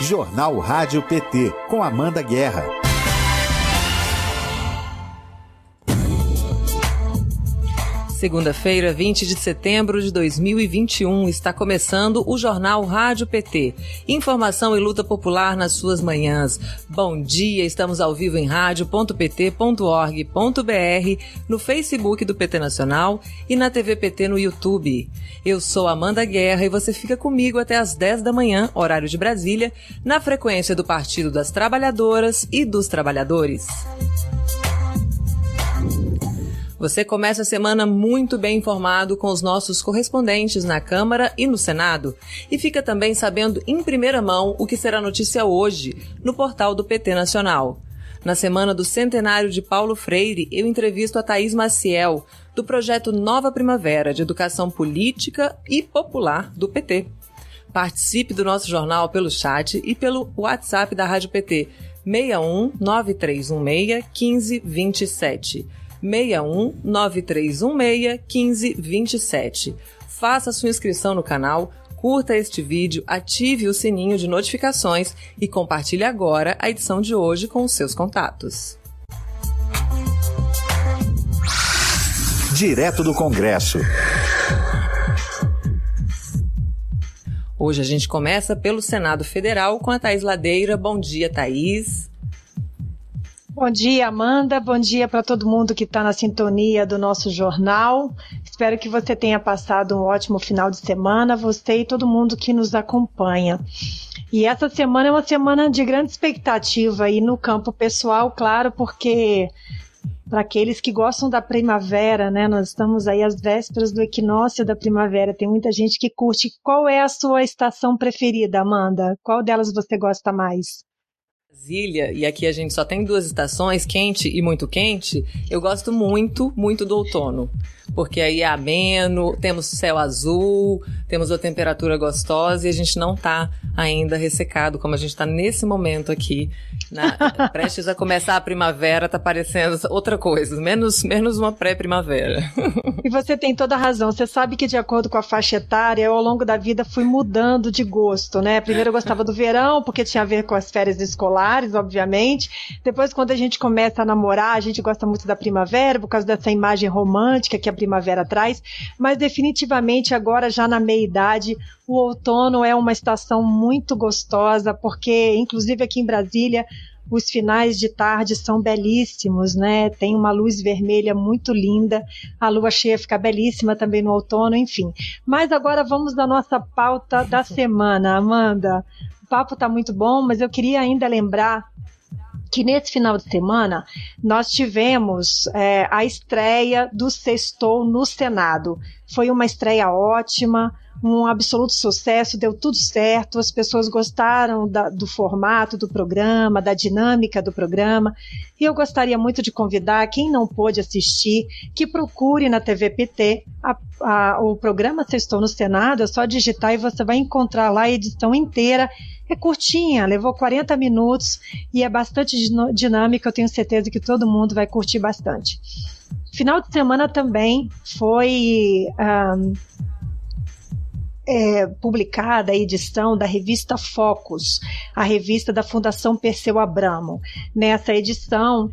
Jornal Rádio PT, com Amanda Guerra. Segunda-feira, 20 de setembro de 2021, está começando o Jornal Rádio PT. Informação e luta popular nas suas manhãs. Bom dia, estamos ao vivo em rádio.pt.org.br, no Facebook do PT Nacional e na TV PT no YouTube. Eu sou Amanda Guerra e você fica comigo até às 10 da manhã, horário de Brasília, na frequência do Partido das Trabalhadoras e dos Trabalhadores. Você começa a semana muito bem informado com os nossos correspondentes na Câmara e no Senado e fica também sabendo em primeira mão o que será notícia hoje no portal do PT Nacional. Na semana do centenário de Paulo Freire, eu entrevisto a Thaís Maciel, do projeto Nova Primavera de Educação Política e Popular do PT. Participe do nosso jornal pelo chat e pelo WhatsApp da Rádio PT 61 9316 1527. 61 9316 1527. Faça sua inscrição no canal, curta este vídeo, ative o sininho de notificações e compartilhe agora a edição de hoje com os seus contatos. Direto do Congresso. Hoje a gente começa pelo Senado Federal com a Thaís Ladeira. Bom dia, Thaís. Bom dia, Amanda. Bom dia para todo mundo que está na sintonia do nosso jornal. Espero que você tenha passado um ótimo final de semana, você e todo mundo que nos acompanha. E essa semana é uma semana de grande expectativa aí no campo pessoal, claro, porque para aqueles que gostam da primavera, né? Nós estamos aí às vésperas do equinócio da primavera. Tem muita gente que curte. Qual é a sua estação preferida, Amanda? Qual delas você gosta mais? Brasília, e aqui a gente só tem duas estações, quente e muito quente, eu gosto muito, muito do outono. Porque aí é ameno, temos céu azul, temos uma temperatura gostosa e a gente não tá ainda ressecado, como a gente tá nesse momento aqui. Na, prestes a começar a primavera, tá parecendo outra coisa, menos, menos uma pré-primavera. E você tem toda a razão. Você sabe que, de acordo com a faixa etária, eu, ao longo da vida fui mudando de gosto, né? Primeiro eu gostava do verão, porque tinha a ver com as férias escolares, obviamente. Depois, quando a gente começa a namorar, a gente gosta muito da primavera, por causa dessa imagem romântica que a primavera traz. Mas, definitivamente, agora, já na meia-idade, o outono é uma estação muito gostosa, porque, inclusive aqui em Brasília, os finais de tarde são belíssimos, né? Tem uma luz vermelha muito linda. A lua cheia fica belíssima também no outono, enfim. Mas agora vamos à nossa pauta da semana, Amanda. O papo está muito bom, mas eu queria ainda lembrar que nesse final de semana nós tivemos é, a estreia do Sextou no Senado. Foi uma estreia ótima um absoluto sucesso, deu tudo certo, as pessoas gostaram da, do formato do programa, da dinâmica do programa. E eu gostaria muito de convidar quem não pôde assistir que procure na TV PT a, a, o programa Sextou no Senado, é só digitar e você vai encontrar lá a edição inteira. É curtinha, levou 40 minutos e é bastante dinâmica, eu tenho certeza que todo mundo vai curtir bastante. Final de semana também foi. Um, é, publicada a edição da revista Focus, a revista da Fundação Perseu Abramo. Nessa edição,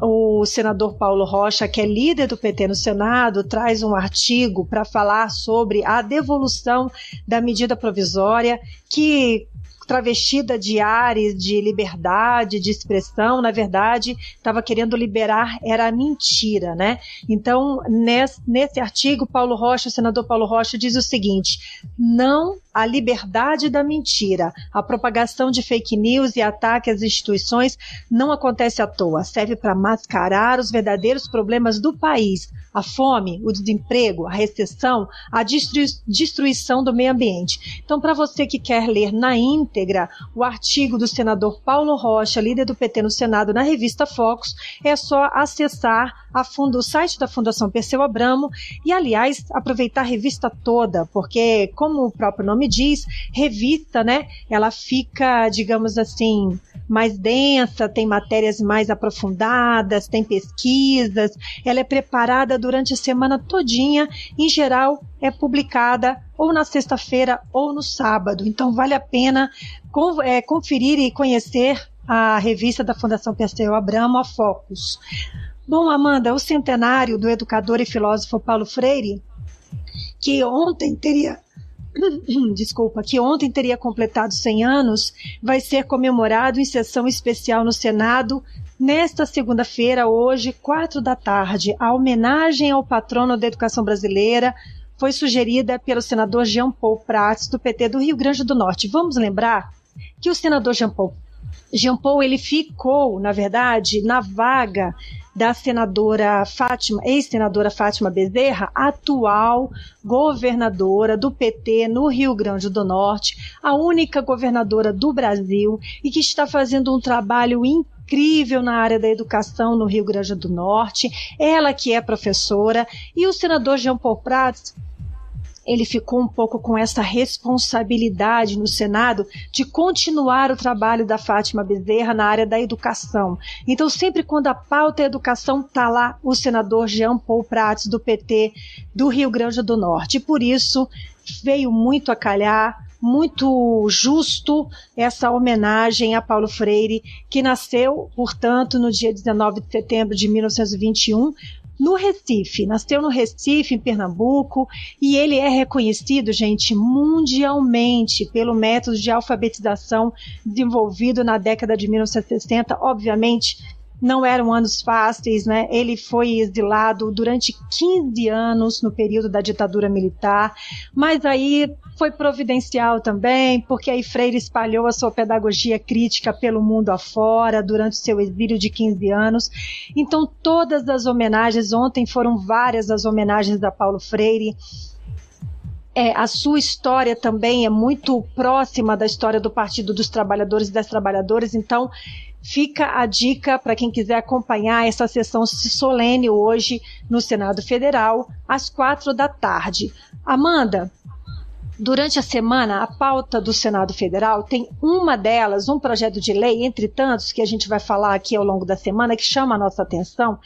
o senador Paulo Rocha, que é líder do PT no Senado, traz um artigo para falar sobre a devolução da medida provisória que travestida de ares de liberdade, de expressão, na verdade, estava querendo liberar, era mentira, né? Então, nesse, nesse artigo, Paulo Rocha, o senador Paulo Rocha, diz o seguinte: não a liberdade da mentira. A propagação de fake news e ataque às instituições não acontece à toa, serve para mascarar os verdadeiros problemas do país. A fome, o desemprego, a recessão, a destruição do meio ambiente. Então, para você que quer ler na íntegra o artigo do senador Paulo Rocha, líder do PT no Senado, na revista Focus, é só acessar fundo, o site da Fundação Perseu Abramo e, aliás, aproveitar a revista toda, porque, como o próprio nome diz, revista, né? Ela fica, digamos assim, mais densa, tem matérias mais aprofundadas, tem pesquisas. Ela é preparada durante a semana todinha, em geral é publicada ou na sexta-feira ou no sábado. Então vale a pena é, conferir e conhecer a revista da Fundação Perseu Abramo, a Focus. Bom, Amanda, o centenário do educador e filósofo Paulo Freire, que ontem teria desculpa, que ontem teria completado 100 anos, vai ser comemorado em sessão especial no Senado nesta segunda-feira, hoje, quatro da tarde. A homenagem ao patrono da educação brasileira foi sugerida pelo senador Jean Paul Prats, do PT do Rio Grande do Norte. Vamos lembrar que o senador Jean Paul, Jean Paul ele ficou, na verdade, na vaga da senadora Fátima, ex-senadora Fátima Bezerra, atual governadora do PT no Rio Grande do Norte, a única governadora do Brasil e que está fazendo um trabalho incrível na área da educação no Rio Grande do Norte. Ela que é professora e o senador Jean Paul Prats ele ficou um pouco com essa responsabilidade no Senado de continuar o trabalho da Fátima Bezerra na área da educação. Então, sempre quando a pauta é educação, está lá o senador Jean Paul Prats, do PT do Rio Grande do Norte. Por isso veio muito a calhar muito justo essa homenagem a Paulo Freire, que nasceu, portanto, no dia 19 de setembro de 1921, no Recife, nasceu no Recife, em Pernambuco, e ele é reconhecido, gente, mundialmente pelo método de alfabetização desenvolvido na década de 1960, obviamente não eram anos fáceis, né? Ele foi exilado durante 15 anos no período da ditadura militar, mas aí foi providencial também, porque aí Freire espalhou a sua pedagogia crítica pelo mundo afora durante seu exílio de 15 anos. Então, todas as homenagens, ontem foram várias as homenagens a Paulo Freire. É, a sua história também é muito próxima da história do Partido dos Trabalhadores e das Trabalhadoras, então Fica a dica para quem quiser acompanhar essa sessão solene hoje no Senado Federal, às quatro da tarde. Amanda, Durante a semana, a pauta do Senado Federal tem uma delas, um projeto de lei, entre tantos, que a gente vai falar aqui ao longo da semana, que chama a nossa atenção,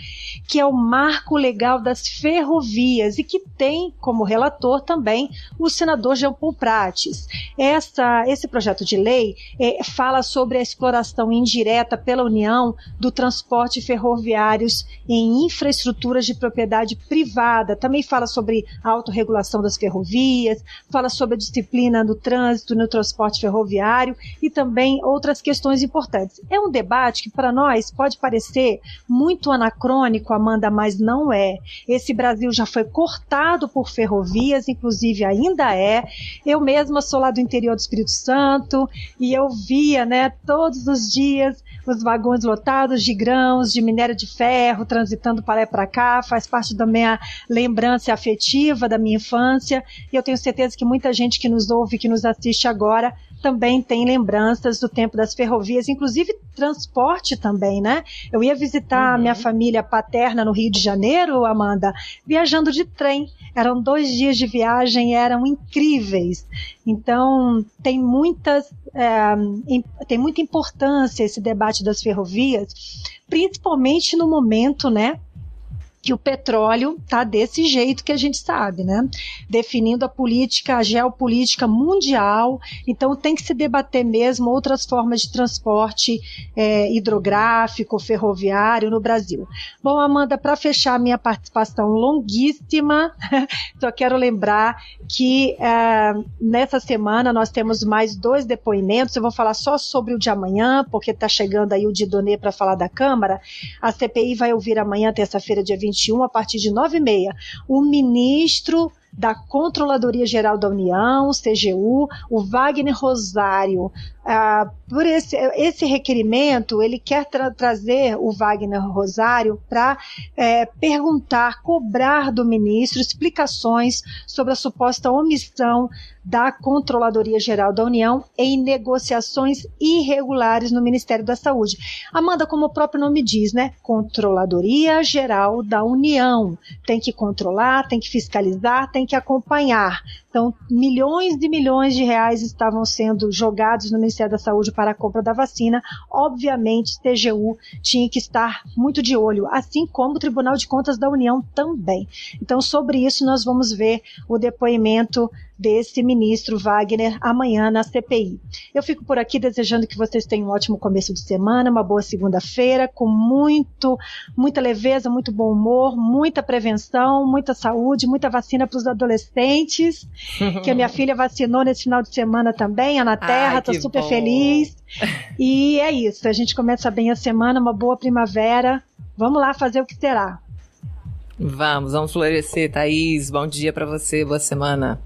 que é o Marco Legal das Ferrovias e que tem como relator também o senador Jean Paul Prates. Essa, esse projeto de lei é, fala sobre a exploração indireta pela União do transporte ferroviários em infraestruturas de propriedade privada. Também fala sobre a autorregulação das ferrovias, fala sobre a disciplina no trânsito, no transporte ferroviário e também outras questões importantes. É um debate que para nós pode parecer muito anacrônico, Amanda, mas não é. Esse Brasil já foi cortado por ferrovias, inclusive ainda é. Eu mesma sou lá do interior do Espírito Santo e eu via, né, todos os dias os vagões lotados de grãos, de minério de ferro, transitando para lá e para cá, faz parte da minha lembrança afetiva da minha infância, e eu tenho certeza que muita gente que nos ouve, que nos assiste agora, também tem lembranças do tempo das ferrovias, inclusive transporte também, né? Eu ia visitar uhum. minha família paterna no Rio de Janeiro, Amanda, viajando de trem. Eram dois dias de viagem, eram incríveis. Então, tem muitas, é, tem muita importância esse debate das ferrovias, principalmente no momento, né? Que o petróleo está desse jeito que a gente sabe, né? Definindo a política, a geopolítica mundial. Então tem que se debater mesmo outras formas de transporte é, hidrográfico, ferroviário no Brasil. Bom, Amanda, para fechar minha participação longuíssima, só quero lembrar que é, nessa semana nós temos mais dois depoimentos. Eu vou falar só sobre o de amanhã, porque está chegando aí o Didonê para falar da Câmara. A CPI vai ouvir amanhã, terça-feira, dia 20 2021, a partir de 9 e meia, o ministro da Controladoria Geral da União, CGU, o Wagner Rosário. Ah, por esse, esse requerimento, ele quer tra trazer o Wagner Rosário para é, perguntar, cobrar do ministro explicações sobre a suposta omissão da Controladoria Geral da União em negociações irregulares no Ministério da Saúde. Amanda, como o próprio nome diz, né? Controladoria Geral da União. Tem que controlar, tem que fiscalizar, tem que acompanhar. Então, milhões e milhões de reais estavam sendo jogados no Ministério da Saúde para a compra da vacina. Obviamente, TGU tinha que estar muito de olho, assim como o Tribunal de Contas da União também. Então, sobre isso, nós vamos ver o depoimento desse ministro Wagner amanhã na CPI. Eu fico por aqui desejando que vocês tenham um ótimo começo de semana, uma boa segunda-feira, com muito, muita leveza, muito bom humor, muita prevenção, muita saúde, muita vacina para os adolescentes, que a minha filha vacinou nesse final de semana também, a Na Terra, estou super bom. feliz. E é isso, a gente começa bem a semana, uma boa primavera. Vamos lá fazer o que será. Vamos, vamos florescer, Thaís. Bom dia para você, boa semana.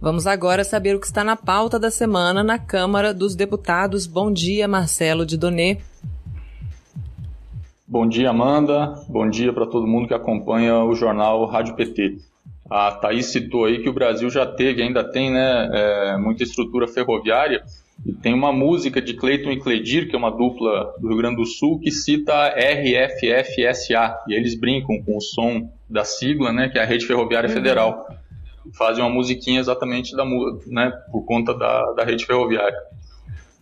Vamos agora saber o que está na pauta da semana na Câmara dos Deputados. Bom dia, Marcelo de Donê. Bom dia, Amanda. Bom dia para todo mundo que acompanha o jornal Rádio PT. A Thaís citou aí que o Brasil já teve, ainda tem, né, é, muita estrutura ferroviária. Tem uma música de Cleiton e Cledir, que é uma dupla do Rio Grande do Sul, que cita RFFSA. E eles brincam com o som da sigla, né, que é a Rede Ferroviária uhum. Federal fazem uma musiquinha exatamente da, né, por conta da, da rede ferroviária.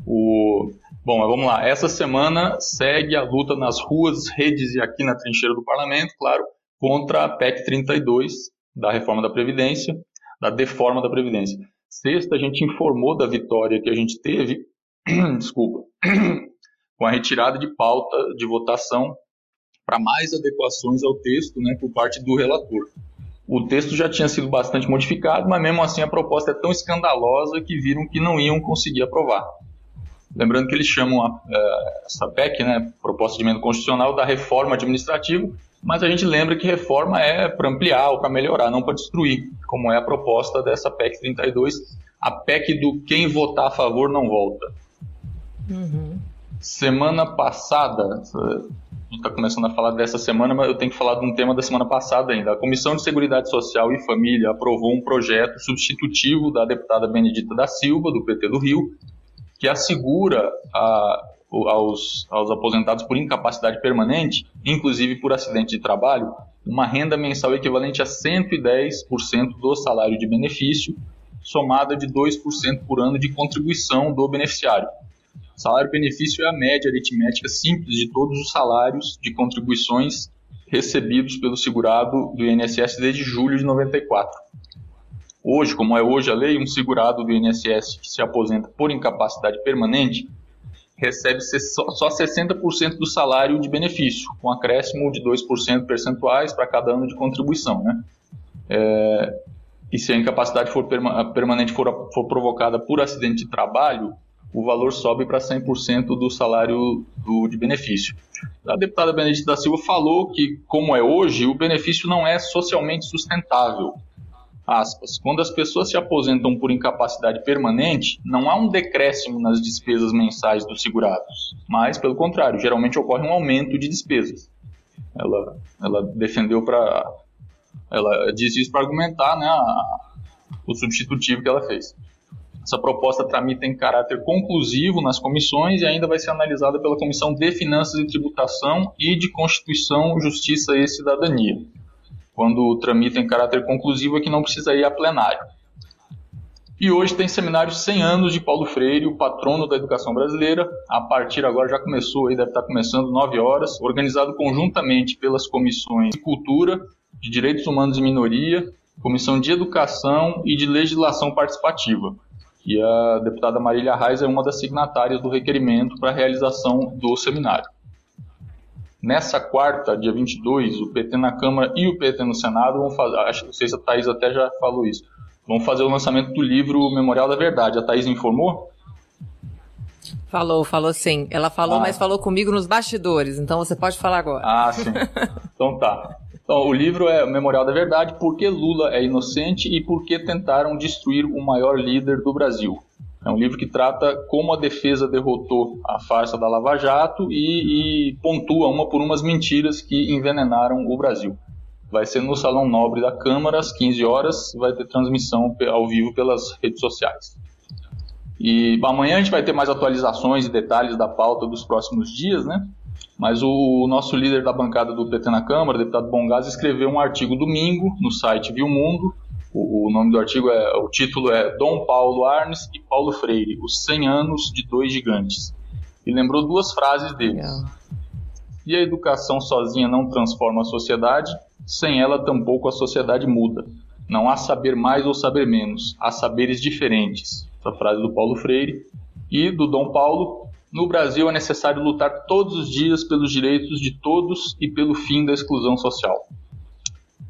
O, bom, mas vamos lá. Essa semana segue a luta nas ruas, redes e aqui na trincheira do parlamento, claro, contra a PEC 32 da reforma da Previdência, da deforma da Previdência. Sexta, a gente informou da vitória que a gente teve, desculpa, com a retirada de pauta de votação para mais adequações ao texto né, por parte do relator. O texto já tinha sido bastante modificado, mas mesmo assim a proposta é tão escandalosa que viram que não iam conseguir aprovar. Lembrando que eles chamam a, é, essa PEC, né, Proposta de Emenda Constitucional, da reforma administrativa, mas a gente lembra que reforma é para ampliar ou para melhorar, não para destruir, como é a proposta dessa PEC 32, a PEC do quem votar a favor não volta. Uhum. Semana passada, a gente está começando a falar dessa semana, mas eu tenho que falar de um tema da semana passada ainda. A Comissão de Seguridade Social e Família aprovou um projeto substitutivo da deputada Benedita da Silva, do PT do Rio, que assegura a, aos, aos aposentados por incapacidade permanente, inclusive por acidente de trabalho, uma renda mensal equivalente a 110% do salário de benefício, somada de 2% por ano de contribuição do beneficiário. Salário-benefício é a média aritmética simples de todos os salários de contribuições recebidos pelo segurado do INSS desde julho de 94. Hoje, como é hoje a lei, um segurado do INSS que se aposenta por incapacidade permanente recebe só 60% do salário de benefício, com acréscimo de 2% percentuais para cada ano de contribuição. Né? É, e se a incapacidade for permanente for, for provocada por acidente de trabalho, o valor sobe para 100% do salário do, de benefício. A deputada Benedita da Silva falou que, como é hoje, o benefício não é socialmente sustentável. Aspas. Quando as pessoas se aposentam por incapacidade permanente, não há um decréscimo nas despesas mensais dos segurados, mas, pelo contrário, geralmente ocorre um aumento de despesas. Ela, ela defendeu para. Ela disse isso para argumentar né, a, o substitutivo que ela fez. Essa proposta tramita em caráter conclusivo nas comissões e ainda vai ser analisada pela Comissão de Finanças e Tributação e de Constituição, Justiça e Cidadania. Quando tramita em caráter conclusivo é que não precisa ir a plenário. E hoje tem seminário 100 anos de Paulo Freire, o patrono da educação brasileira. A partir agora já começou, aí deve estar começando 9 horas, organizado conjuntamente pelas comissões de Cultura, de Direitos Humanos e Minoria, Comissão de Educação e de Legislação Participativa. E a deputada Marília Reis é uma das signatárias do requerimento para a realização do seminário. Nessa quarta, dia 22, o PT na Câmara e o PT no Senado vão fazer, acho, não sei se a Thaís até já falou isso, vão fazer o lançamento do livro Memorial da Verdade. A Thaís informou? Falou, falou sim. Ela falou, ah. mas falou comigo nos bastidores, então você pode falar agora. Ah, sim. então tá. Então, o livro é o Memorial da Verdade, Por que Lula é inocente e por que tentaram destruir o maior líder do Brasil. É um livro que trata como a defesa derrotou a farsa da Lava Jato e, e pontua uma por umas mentiras que envenenaram o Brasil. vai ser no Salão Nobre da Câmara, às 15 horas, vai ter transmissão ao vivo pelas redes sociais. E amanhã a gente vai ter mais atualizações e detalhes da pauta dos próximos dias, né? Mas o nosso líder da bancada do PT na Câmara, deputado Bongás, escreveu um artigo domingo no site Viu Mundo. O, o nome do artigo é, o título é Dom Paulo Arnes e Paulo Freire, os 100 anos de dois gigantes. E lembrou duas frases deles. E a educação sozinha não transforma a sociedade, sem ela tampouco a sociedade muda. Não há saber mais ou saber menos, há saberes diferentes. Essa frase do Paulo Freire. E do Dom Paulo, no Brasil é necessário lutar todos os dias pelos direitos de todos e pelo fim da exclusão social.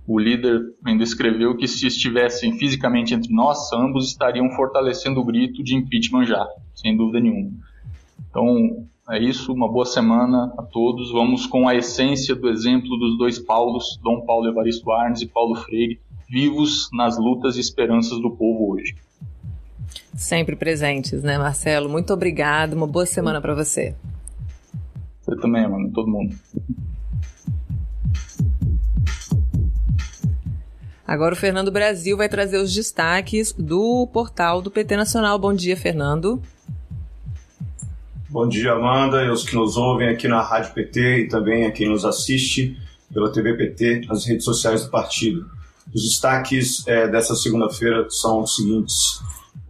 O líder ainda escreveu que se estivessem fisicamente entre nós, ambos estariam fortalecendo o grito de impeachment já, sem dúvida nenhuma. Então, é isso, uma boa semana a todos. Vamos com a essência do exemplo dos dois Paulos, Dom Paulo Evaristo Arnes e Paulo Freire, vivos nas lutas e esperanças do povo hoje. Sempre presentes, né, Marcelo? Muito obrigado. Uma boa semana para você. Você também, mano. Todo mundo. Agora o Fernando Brasil vai trazer os destaques do portal do PT Nacional. Bom dia, Fernando. Bom dia, Amanda, e os que nos ouvem aqui na Rádio PT e também a quem nos assiste pela TV PT, nas redes sociais do partido. Os destaques é, dessa segunda-feira são os seguintes.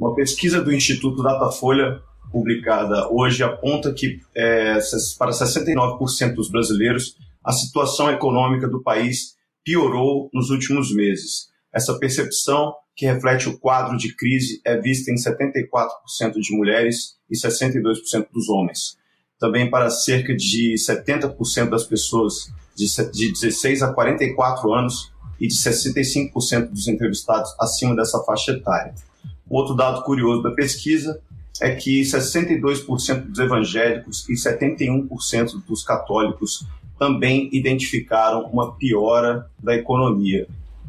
Uma pesquisa do Instituto Datafolha, publicada hoje, aponta que é, para 69% dos brasileiros a situação econômica do país piorou nos últimos meses. Essa percepção, que reflete o quadro de crise, é vista em 74% de mulheres e 62% dos homens. Também para cerca de 70% das pessoas de 16 a 44 anos e de 65% dos entrevistados acima dessa faixa etária. Outro dado curioso da pesquisa é que 62% dos evangélicos e 71% dos católicos também identificaram uma piora da economia.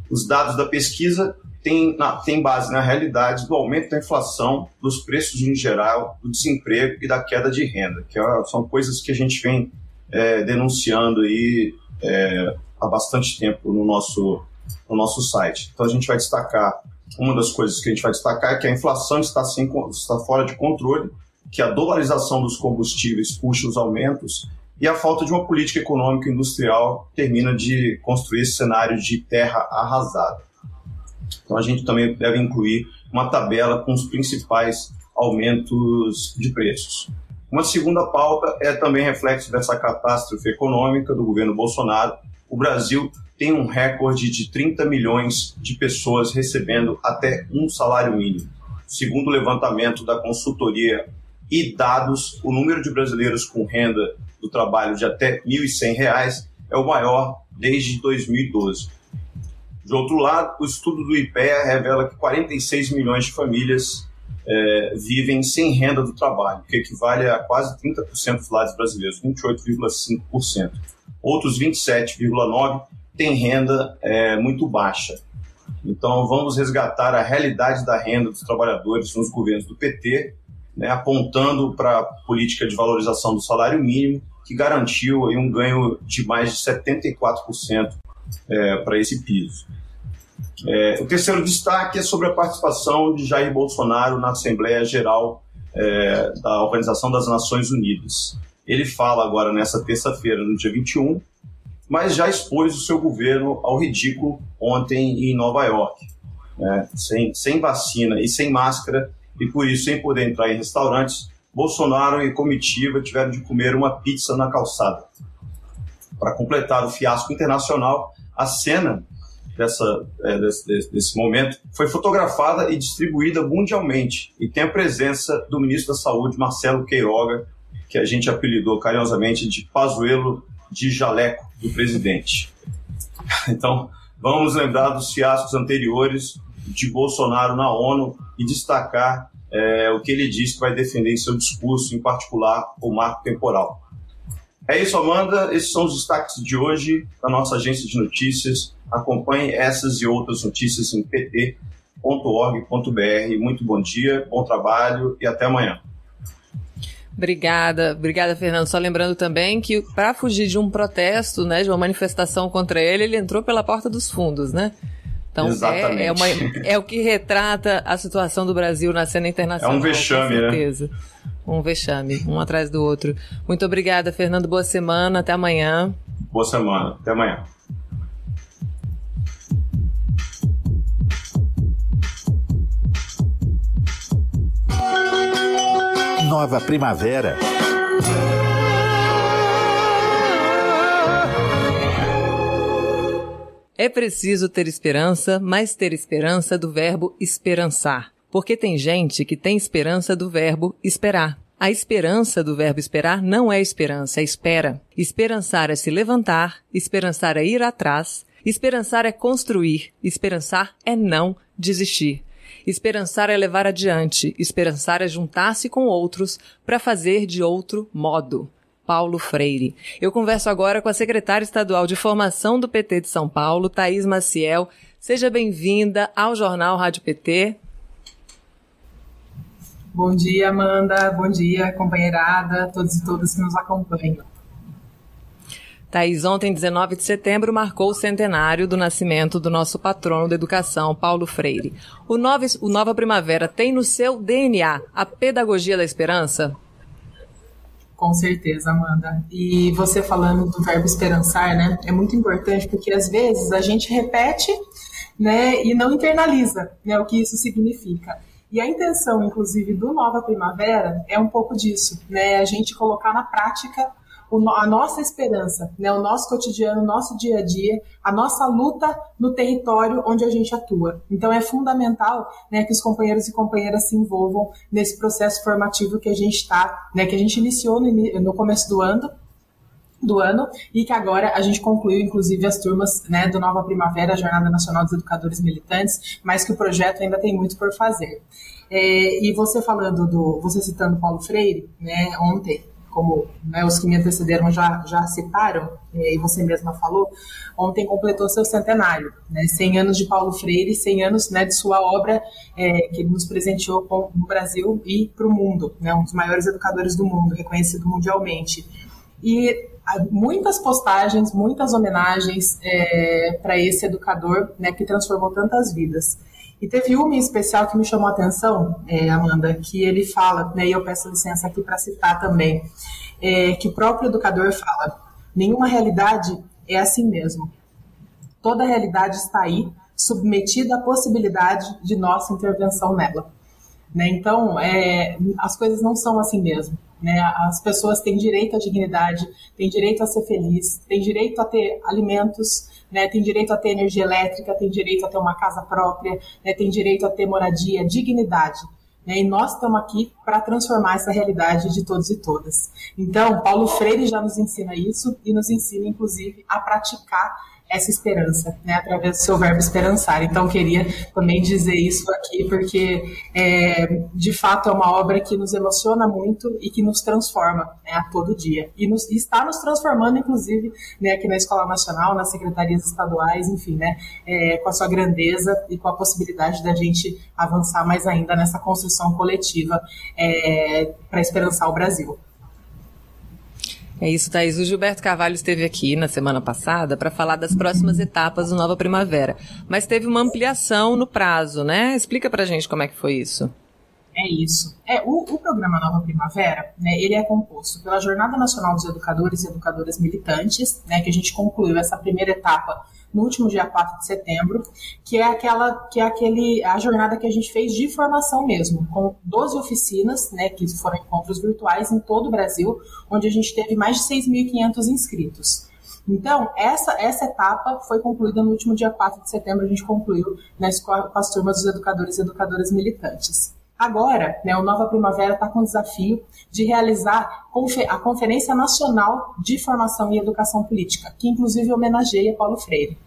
Os dados da pesquisa têm, na, têm base na realidade do aumento da inflação, dos preços em geral, do desemprego e da queda de renda, que é, são coisas que a gente vem é, denunciando aí é, há bastante tempo no nosso, no nosso site. Então a gente vai destacar uma das coisas que a gente vai destacar é que a inflação está, sem, está fora de controle, que a dolarização dos combustíveis puxa os aumentos e a falta de uma política econômica industrial termina de construir esse cenário de terra arrasada. Então a gente também deve incluir uma tabela com os principais aumentos de preços. Uma segunda pauta é também reflexo dessa catástrofe econômica do governo Bolsonaro. O Brasil tem um recorde de 30 milhões de pessoas recebendo até um salário mínimo. Segundo o levantamento da consultoria e dados, o número de brasileiros com renda do trabalho de até R$ 1.100 é o maior desde 2012. De outro lado, o estudo do IPEA revela que 46 milhões de famílias é, vivem sem renda do trabalho, que equivale a quase 30% dos lares brasileiros, 28,5%. Outros 27,9% tem renda é, muito baixa. Então, vamos resgatar a realidade da renda dos trabalhadores nos governos do PT, né, apontando para a política de valorização do salário mínimo, que garantiu um ganho de mais de 74% é, para esse piso. É, o terceiro destaque é sobre a participação de Jair Bolsonaro na Assembleia Geral é, da Organização das Nações Unidas. Ele fala agora nessa terça-feira, no dia 21, mas já expôs o seu governo ao ridículo ontem em Nova York. Né? Sem, sem vacina e sem máscara, e por isso sem poder entrar em restaurantes, Bolsonaro e comitiva tiveram de comer uma pizza na calçada. Para completar o fiasco internacional, a cena dessa, é, desse, desse, momento foi fotografada e distribuída mundialmente e tem a presença do ministro da Saúde, Marcelo Queiroga, que a gente apelidou carinhosamente de Pazuelo de jaleco do presidente. Então, vamos lembrar dos fiascos anteriores de Bolsonaro na ONU e destacar é, o que ele disse que vai defender em seu discurso, em particular o marco temporal. É isso, Amanda. Esses são os destaques de hoje da nossa agência de notícias. Acompanhe essas e outras notícias em pt.org.br. Muito bom dia, bom trabalho e até amanhã. Obrigada, obrigada, Fernando. Só lembrando também que para fugir de um protesto, né, de uma manifestação contra ele, ele entrou pela porta dos fundos, né? Então é, é, uma, é, o que retrata a situação do Brasil na cena internacional. É um vexame, com né? certeza. né? Um vexame, um atrás do outro. Muito obrigada, Fernando. Boa semana. Até amanhã. Boa semana. Até amanhã. Nova Primavera. É preciso ter esperança, mas ter esperança do verbo esperançar. Porque tem gente que tem esperança do verbo esperar. A esperança do verbo esperar não é esperança, é espera. Esperançar é se levantar, esperançar é ir atrás, esperançar é construir, esperançar é não desistir. Esperançar é levar adiante, esperançar é juntar-se com outros para fazer de outro modo. Paulo Freire. Eu converso agora com a secretária estadual de formação do PT de São Paulo, Thaís Maciel. Seja bem-vinda ao Jornal Rádio PT. Bom dia, Amanda. Bom dia, companheirada, todos e todas que nos acompanham. Thaís, ontem, 19 de setembro, marcou o centenário do nascimento do nosso patrono da educação, Paulo Freire. O Nova, o Nova Primavera tem no seu DNA a pedagogia da esperança? Com certeza, Amanda. E você falando do verbo esperançar, né? É muito importante porque às vezes a gente repete, né, e não internaliza, né, o que isso significa. E a intenção, inclusive, do Nova Primavera é um pouco disso, né? A gente colocar na prática a nossa esperança, né, o nosso cotidiano, o nosso dia a dia, a nossa luta no território onde a gente atua. Então é fundamental né, que os companheiros e companheiras se envolvam nesse processo formativo que a gente está, né, que a gente iniciou no, no começo do ano, do ano e que agora a gente concluiu, inclusive, as turmas né, do Nova Primavera, a Jornada Nacional dos Educadores Militantes, mas que o projeto ainda tem muito por fazer. É, e você falando do, você citando Paulo Freire, né, ontem, como né, os que me antecederam já, já citaram, e você mesma falou, ontem completou seu centenário, né, 100 anos de Paulo Freire, 100 anos né, de sua obra é, que ele nos presenteou com, no Brasil e para o mundo, né, um dos maiores educadores do mundo, reconhecido mundialmente. E muitas postagens, muitas homenagens é, para esse educador né, que transformou tantas vidas. E teve uma em especial que me chamou a atenção, é, Amanda, que ele fala, né, e eu peço licença aqui para citar também, é, que o próprio educador fala: nenhuma realidade é assim mesmo. Toda realidade está aí, submetida à possibilidade de nossa intervenção nela. Né? Então, é, as coisas não são assim mesmo. Né? As pessoas têm direito à dignidade, têm direito a ser feliz, têm direito a ter alimentos, né, tem direito a ter energia elétrica, tem direito a ter uma casa própria, né, tem direito a ter moradia, dignidade. Né, e nós estamos aqui para transformar essa realidade de todos e todas. Então, Paulo Freire já nos ensina isso e nos ensina, inclusive, a praticar essa esperança, né, através do seu verbo esperançar. Então, queria também dizer isso aqui, porque é, de fato é uma obra que nos emociona muito e que nos transforma né, a todo dia. E, nos, e está nos transformando, inclusive, né, aqui na Escola Nacional, nas secretarias estaduais, enfim, né, é, com a sua grandeza e com a possibilidade da gente avançar mais ainda nessa construção coletiva é, para esperançar o Brasil. É isso, Thaís. O Gilberto Carvalho esteve aqui na semana passada para falar das próximas etapas do Nova Primavera. Mas teve uma ampliação no prazo, né? Explica pra gente como é que foi isso. É isso. É, o, o programa Nova Primavera, né, ele é composto pela Jornada Nacional dos Educadores e Educadoras Militantes, né, que a gente concluiu essa primeira etapa no último dia 4 de setembro, que é aquela que é aquele a jornada que a gente fez de formação mesmo, com 12 oficinas, né, que foram encontros virtuais em todo o Brasil, onde a gente teve mais de 6.500 inscritos. Então, essa, essa etapa foi concluída no último dia 4 de setembro, a gente concluiu né, com as turmas dos educadores e educadoras militantes. Agora, né, o Nova Primavera está com o desafio de realizar a Conferência Nacional de Formação e Educação Política, que inclusive homenageia Paulo Freire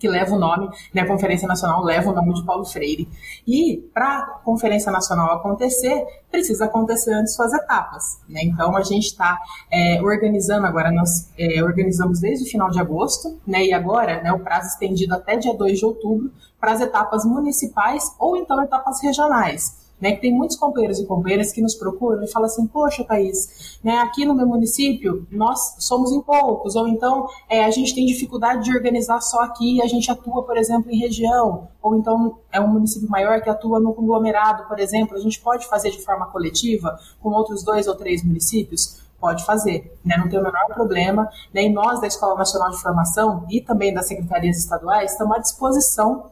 que leva o nome, né, a Conferência Nacional leva o nome de Paulo Freire. E para a Conferência Nacional acontecer, precisa acontecer antes suas etapas. Né? Então a gente está é, organizando agora, nós é, organizamos desde o final de agosto, né, e agora né, o prazo estendido até dia 2 de outubro para as etapas municipais ou então etapas regionais né? Que tem muitos companheiros e companheiras que nos procuram e falam assim, poxa, Thaís, né, aqui no meu município nós somos em poucos, ou então é, a gente tem dificuldade de organizar só aqui e a gente atua, por exemplo, em região, ou então é um município maior que atua no conglomerado, por exemplo, a gente pode fazer de forma coletiva com outros dois ou três municípios? Pode fazer, né? não tem o menor problema. Né? E nós, da Escola Nacional de Formação e também das secretarias estaduais, estamos à disposição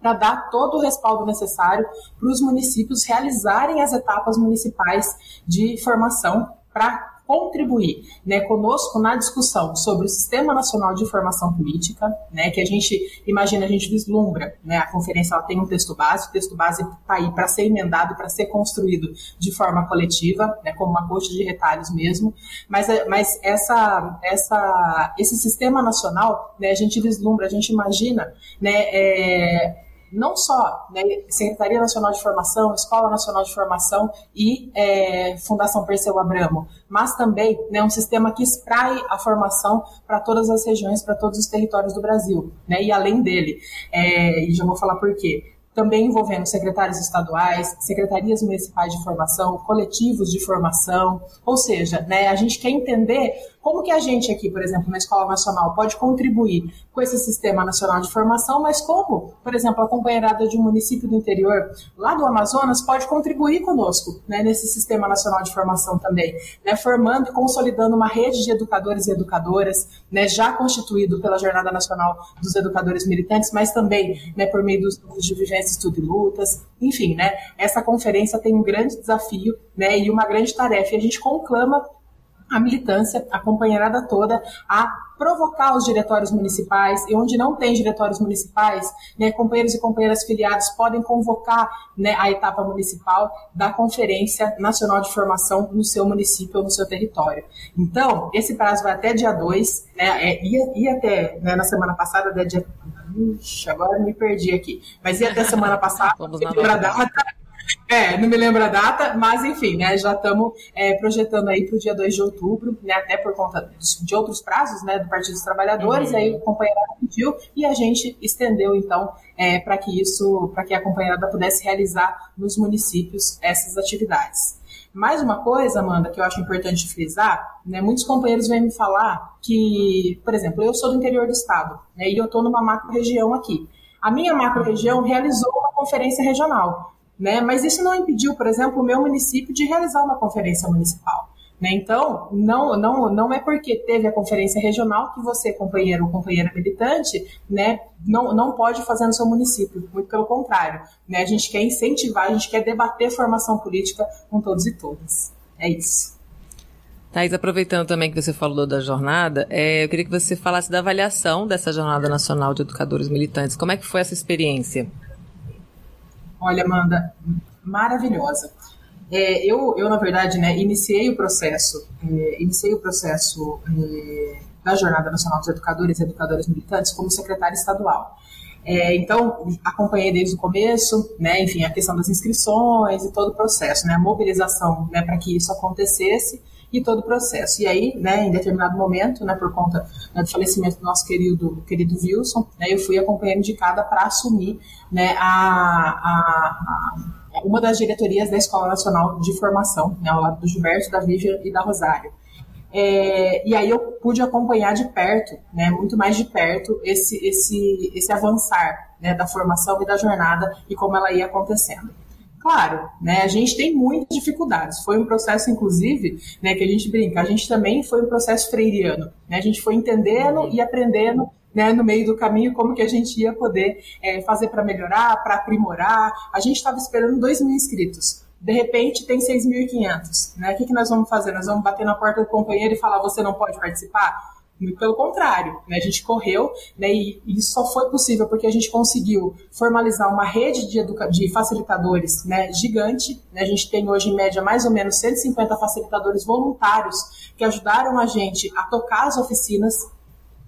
para dar todo o respaldo necessário para os municípios realizarem as etapas municipais de formação para contribuir né, conosco na discussão sobre o Sistema Nacional de Informação Política, né, que a gente imagina, a gente vislumbra, né, a conferência ela tem um texto base, o texto base está aí para ser emendado, para ser construído de forma coletiva, né, como uma coxa de retalhos mesmo, mas, é, mas essa, essa, esse Sistema Nacional, né, a gente vislumbra, a gente imagina, né, é, não só né, Secretaria Nacional de Formação, Escola Nacional de Formação e é, Fundação Perseu Abramo, mas também né, um sistema que espraie a formação para todas as regiões, para todos os territórios do Brasil, né, e além dele. É, e já vou falar por quê também envolvendo secretários estaduais, secretarias municipais de formação, coletivos de formação, ou seja, né, a gente quer entender como que a gente aqui, por exemplo, na Escola Nacional, pode contribuir com esse Sistema Nacional de Formação, mas como, por exemplo, a companheirada de um município do interior, lá do Amazonas, pode contribuir conosco né, nesse Sistema Nacional de Formação também, né, formando e consolidando uma rede de educadores e educadoras, né, já constituído pela Jornada Nacional dos Educadores Militantes, mas também né, por meio dos grupos de vivência, estudo e lutas, enfim, né, essa conferência tem um grande desafio né, e uma grande tarefa, e a gente conclama a militância, a companheirada toda, a provocar os diretórios municipais, e onde não tem diretórios municipais, né, companheiros e companheiras filiados podem convocar né, a etapa municipal da Conferência Nacional de Formação no seu município ou no seu território. Então, esse prazo vai até dia 2, né, é, ia, ia até, né, na semana passada, até dia... Ixi, agora me perdi aqui. Mas ia até semana passada, Vamos na data, é, não me lembro a data, mas enfim, né, já estamos é, projetando aí para o dia 2 de outubro, né, até por conta de outros prazos né, do Partido dos Trabalhadores, uhum. aí o companheirado pediu e a gente estendeu então é, para que isso, para que a companheirada pudesse realizar nos municípios essas atividades. Mais uma coisa, Amanda, que eu acho importante frisar, né, muitos companheiros vêm me falar que, por exemplo, eu sou do interior do estado né, e eu estou numa macro-região aqui. A minha macro-região realizou uma conferência regional. Né? Mas isso não impediu, por exemplo, o meu município de realizar uma conferência municipal. Né? Então, não, não, não é porque teve a conferência regional que você, companheiro ou companheira militante, né, não, não pode fazer no seu município. Muito pelo contrário. Né? A gente quer incentivar, a gente quer debater formação política com todos e todas. É isso. Thais, aproveitando também que você falou da jornada, é, eu queria que você falasse da avaliação dessa Jornada Nacional de Educadores Militantes. Como é que foi essa experiência? Olha, Amanda, maravilhosa. É, eu, eu, na verdade, né, iniciei o processo, é, iniciei o processo é, da Jornada Nacional dos Educadores e Educadoras Militantes como secretária estadual. É, então, acompanhei desde o começo, né, enfim, a questão das inscrições e todo o processo, né, a mobilização né, para que isso acontecesse e todo o processo. E aí, né, em determinado momento, né, por conta né, do falecimento do nosso querido, querido Wilson, né, eu fui acompanhando indicada para assumir né, a, a, a, uma das diretorias da Escola Nacional de Formação, né, ao lado do Gilberto, da Vivian e da Rosário. É, e aí eu pude acompanhar de perto, né, muito mais de perto, esse, esse, esse avançar né, da formação e da jornada e como ela ia acontecendo. Claro, né, a gente tem muitas dificuldades. Foi um processo, inclusive, né, que a gente brinca, a gente também foi um processo freiriano. Né, a gente foi entendendo e aprendendo né, no meio do caminho como que a gente ia poder é, fazer para melhorar, para aprimorar. A gente estava esperando 2 mil inscritos. De repente tem 6.500. Né? O que, que nós vamos fazer? Nós vamos bater na porta do companheiro e falar: você não pode participar? Muito pelo contrário, né? a gente correu né? e isso só foi possível porque a gente conseguiu formalizar uma rede de, de facilitadores né? gigante. Né? A gente tem hoje, em média, mais ou menos 150 facilitadores voluntários que ajudaram a gente a tocar as oficinas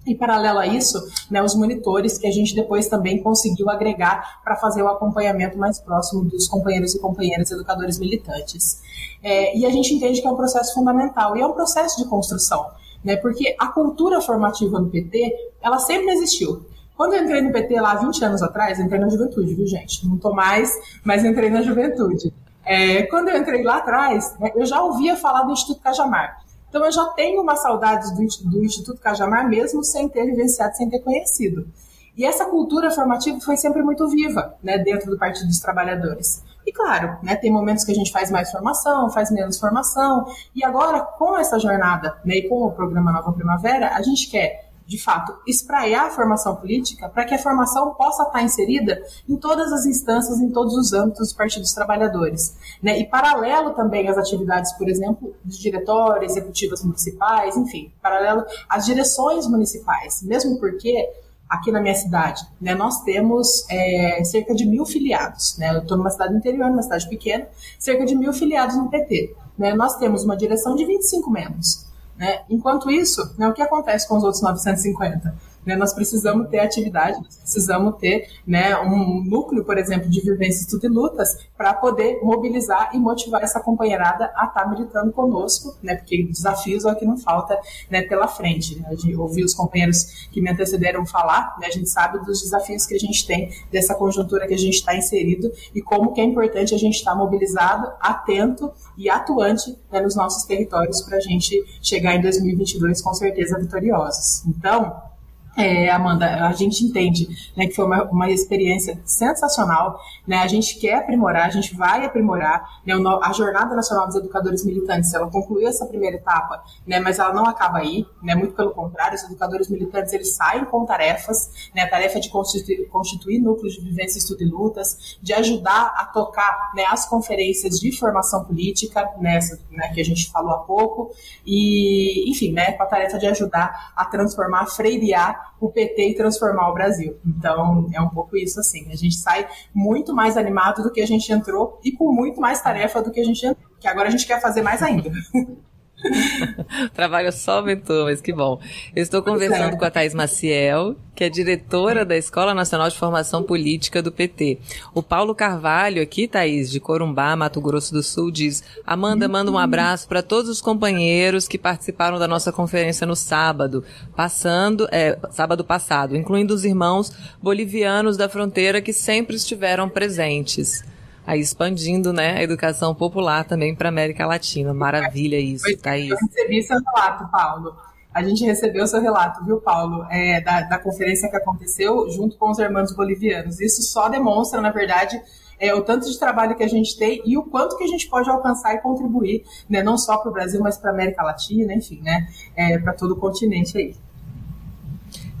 e, paralelo a isso, né, os monitores que a gente depois também conseguiu agregar para fazer o acompanhamento mais próximo dos companheiros e companheiras educadores militantes. É, e a gente entende que é um processo fundamental e é um processo de construção né? Porque a cultura formativa no PT, ela sempre existiu. Quando eu entrei no PT lá 20 anos atrás, entrei na juventude, viu, gente? Não tô mais, mas entrei na juventude. É, quando eu entrei lá atrás, né, eu já ouvia falar do Instituto Cajamar. Então eu já tenho uma saudade do, do Instituto Cajamar, mesmo sem ter vivenciado, sem ter conhecido. E essa cultura formativa foi sempre muito viva né, dentro do Partido dos Trabalhadores. E claro, né, tem momentos que a gente faz mais formação, faz menos formação. E agora, com essa jornada né, e com o programa Nova Primavera, a gente quer de fato, espraiar a formação política para que a formação possa estar inserida em todas as instâncias, em todos os âmbitos dos partidos trabalhadores. Né? E paralelo também às atividades, por exemplo, de diretórios, executivas municipais, enfim, paralelo às direções municipais, mesmo porque aqui na minha cidade, né, nós temos é, cerca de mil filiados. Né? Eu estou numa cidade interior, numa cidade pequena, cerca de mil filiados no PT. Né? Nós temos uma direção de 25 membros. Né? Enquanto isso, né, o que acontece com os outros 950? Né? Nós precisamos ter atividade, nós precisamos ter né, um núcleo, por exemplo, de vivência, estudo e lutas para poder mobilizar e motivar essa companheirada a estar tá militando conosco, né, porque desafios é o que não falta né, pela frente. Né? De ouvir os companheiros que me antecederam falar, né, a gente sabe dos desafios que a gente tem, dessa conjuntura que a gente está inserido e como que é importante a gente estar tá mobilizado, atento e atuante né, nos nossos territórios para a gente chegar em 2022 com certeza vitoriosos. Então, é, Amanda, a gente entende né, que foi uma, uma experiência sensacional. Né? A gente quer aprimorar, a gente vai aprimorar. Né? A Jornada Nacional dos Educadores Militantes, ela concluiu essa primeira etapa, né? mas ela não acaba aí. Né? Muito pelo contrário, os educadores militantes eles saem com tarefas, né? a tarefa de constituir, constituir núcleos de vivência, estudo e lutas, de ajudar a tocar né, as conferências de formação política, nessa né, que a gente falou há pouco, e, enfim, né, com a tarefa de ajudar a transformar, a freirear o PT e transformar o Brasil. Então, é um pouco isso assim. A gente sai muito mais animado do que a gente entrou e com muito mais tarefa do que a gente entrou, que agora a gente quer fazer mais ainda. Trabalho só aumentou, mas que bom. Eu estou conversando com a Thais Maciel, que é diretora da Escola Nacional de Formação Política do PT. O Paulo Carvalho, aqui, Thaís, de Corumbá, Mato Grosso do Sul, diz: Amanda, manda um abraço para todos os companheiros que participaram da nossa conferência no sábado, passando, é, sábado passado, incluindo os irmãos bolivianos da fronteira que sempre estiveram presentes aí expandindo, né, a educação popular também para América Latina. Maravilha isso, Thaís. Eu recebi seu relato, Paulo. A gente recebeu seu relato, viu, Paulo, é, da, da conferência que aconteceu junto com os irmãos bolivianos. Isso só demonstra, na verdade, é, o tanto de trabalho que a gente tem e o quanto que a gente pode alcançar e contribuir, né, não só para o Brasil, mas para a América Latina, enfim, né, é, para todo o continente aí.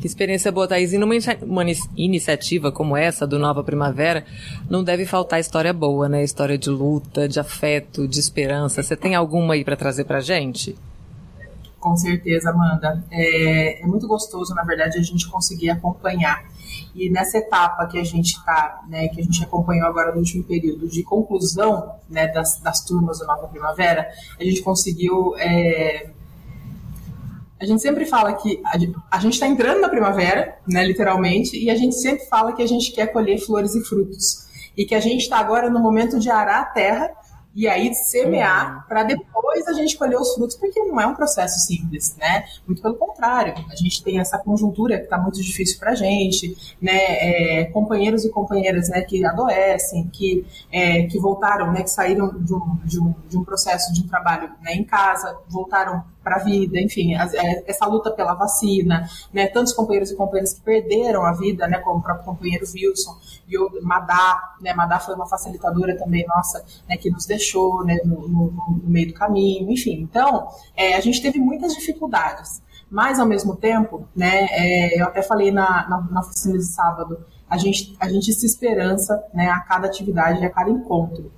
Que experiência boa, Thaís. E numa uma iniciativa como essa, do Nova Primavera, não deve faltar história boa, né? História de luta, de afeto, de esperança. Você tem alguma aí para trazer para gente? Com certeza, Amanda. É, é, muito gostoso, na verdade, a gente conseguir acompanhar. E nessa etapa que a gente está, né, que a gente acompanhou agora no último período de conclusão né, das, das turmas do Nova Primavera, a gente conseguiu é, a gente sempre fala que a gente está entrando na primavera, né, literalmente, e a gente sempre fala que a gente quer colher flores e frutos. E que a gente está agora no momento de arar a terra e aí semear uhum. para depois a gente colher os frutos, porque não é um processo simples, né? Muito pelo contrário, a gente tem essa conjuntura que está muito difícil para a gente, né? É, companheiros e companheiras, né, que adoecem, que, é, que voltaram, né, que saíram de um, de um, de um processo de um trabalho né, em casa, voltaram para a vida, enfim, é, essa luta pela vacina, né, tantos companheiros e companheiras que perderam a vida, né, como o próprio companheiro Wilson, e o Madá, né, Madá foi uma facilitadora também nossa, né, que nos deixou, né, no, no, no meio do caminho, enfim, então, é, a gente teve muitas dificuldades, mas ao mesmo tempo, né, é, eu até falei na, na, na oficina de sábado, a gente, a gente se esperança né, a cada atividade, a cada encontro.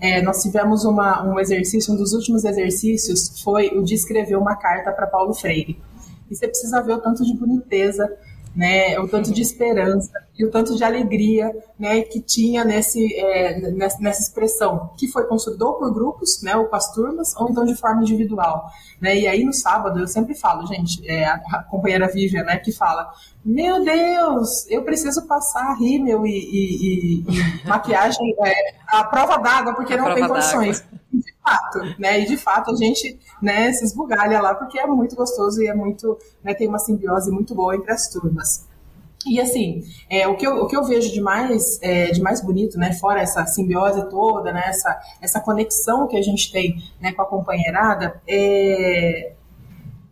É, nós tivemos uma, um exercício, um dos últimos exercícios foi o de escrever uma carta para Paulo Freire. E você precisa ver o tanto de boniteza, né, o tanto de esperança e o tanto de alegria né, que tinha nesse, é, nessa expressão, que foi construído ou por grupos, né, ou com as turmas, ou então de forma individual. Né? E aí no sábado eu sempre falo, gente, é, a companheira Vivian, né, que fala, meu Deus, eu preciso passar rímel e, e, e, e maquiagem, é, a prova d'água, porque a não tem condições. Fato, né? E de fato a gente né, se esbugalha lá, porque é muito gostoso e é muito, né, tem uma simbiose muito boa entre as turmas. E assim, é, o, que eu, o que eu vejo de mais, é, de mais bonito, né, fora essa simbiose toda, né, essa, essa conexão que a gente tem né, com a companheirada, é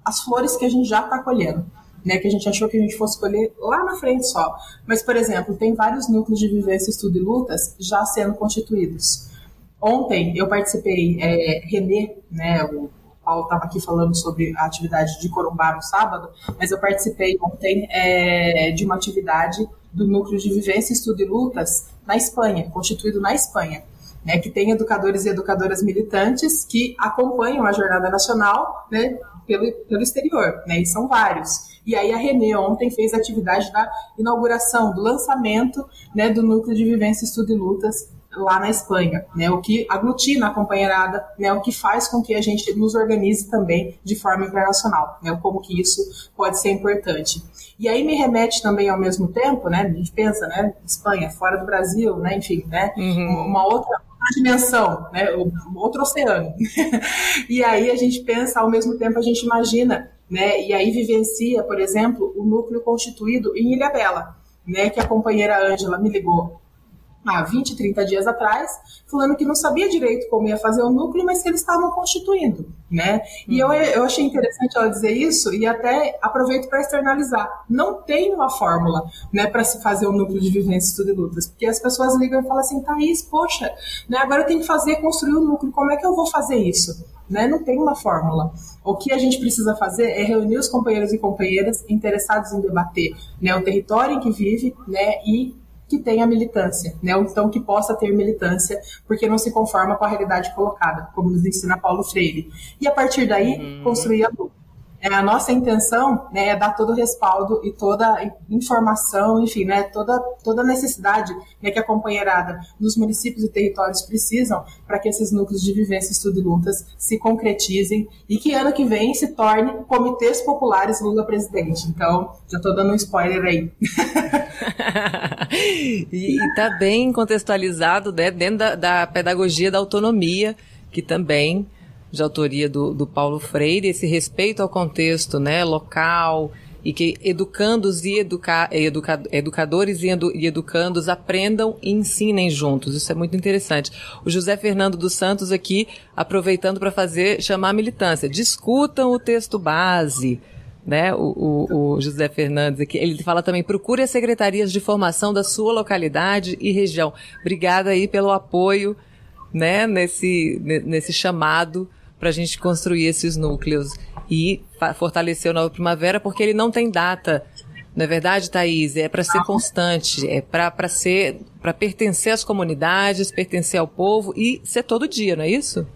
as flores que a gente já está colhendo. Né, que a gente achou que a gente fosse colher lá na frente só. Mas, por exemplo, tem vários núcleos de vivência, estudo e lutas já sendo constituídos. Ontem eu participei, é, Renê, né, o Paulo estava aqui falando sobre a atividade de Corumbá no sábado, mas eu participei ontem é, de uma atividade do Núcleo de Vivência, Estudo e Lutas na Espanha, constituído na Espanha. Né, que tem educadores e educadoras militantes que acompanham a Jornada Nacional né, pelo, pelo exterior, né, e são vários. E aí a Renê ontem fez a atividade da inauguração, do lançamento né, do Núcleo de Vivência, Estudo e Lutas lá na Espanha, né? O que aglutina a companheirada, né? O que faz com que a gente nos organize também de forma internacional, né? Como que isso pode ser importante. E aí me remete também ao mesmo tempo, né? A gente pensa, né? Espanha, fora do Brasil, né? Enfim, né? Uhum. Uma outra dimensão, né? Outro oceano. e aí a gente pensa, ao mesmo tempo a gente imagina, né? E aí vivencia, por exemplo, o núcleo constituído em Ilha Bela, né? Que a companheira Ângela me ligou há 20, 30 dias atrás, falando que não sabia direito como ia fazer o núcleo, mas que eles estavam constituindo, né? E eu, eu achei interessante ela dizer isso e até aproveito para externalizar. Não tem uma fórmula, né, para se fazer o um núcleo de vivência, estudo e lutas, porque as pessoas ligam e falam assim, Thaís, poxa, né, agora eu tenho que fazer, construir o um núcleo, como é que eu vou fazer isso? Né? Não tem uma fórmula. O que a gente precisa fazer é reunir os companheiros e companheiras interessados em debater né, o território em que vive né, e que tenha militância, né? Ou então que possa ter militância, porque não se conforma com a realidade colocada, como nos ensina Paulo Freire. E a partir daí, uhum. construir a luta. É, a nossa intenção né, é dar todo o respaldo e toda informação, enfim, né, toda, toda necessidade né, que a companheirada nos municípios e territórios precisam para que esses núcleos de vivência, estudo e lutas se concretizem e que ano que vem se torne comitês populares Lula presidente. Então, já estou dando um spoiler aí. e está bem contextualizado né, dentro da, da pedagogia da autonomia, que também de autoria do, do Paulo Freire, esse respeito ao contexto né, local e que educandos e educa, educa, educadores e, edu, e educandos aprendam e ensinem juntos. Isso é muito interessante. O José Fernando dos Santos aqui, aproveitando para fazer, chamar a militância. Discutam o texto base. Né, o, o, o José Fernandes aqui, ele fala também, procure as secretarias de formação da sua localidade e região. Obrigada aí pelo apoio, né, nesse, nesse chamado para a gente construir esses núcleos e fortalecer o Nova Primavera, porque ele não tem data. Não é verdade, Thaís? É para ser constante, é para ser, para pertencer às comunidades, pertencer ao povo e ser todo dia, não é isso?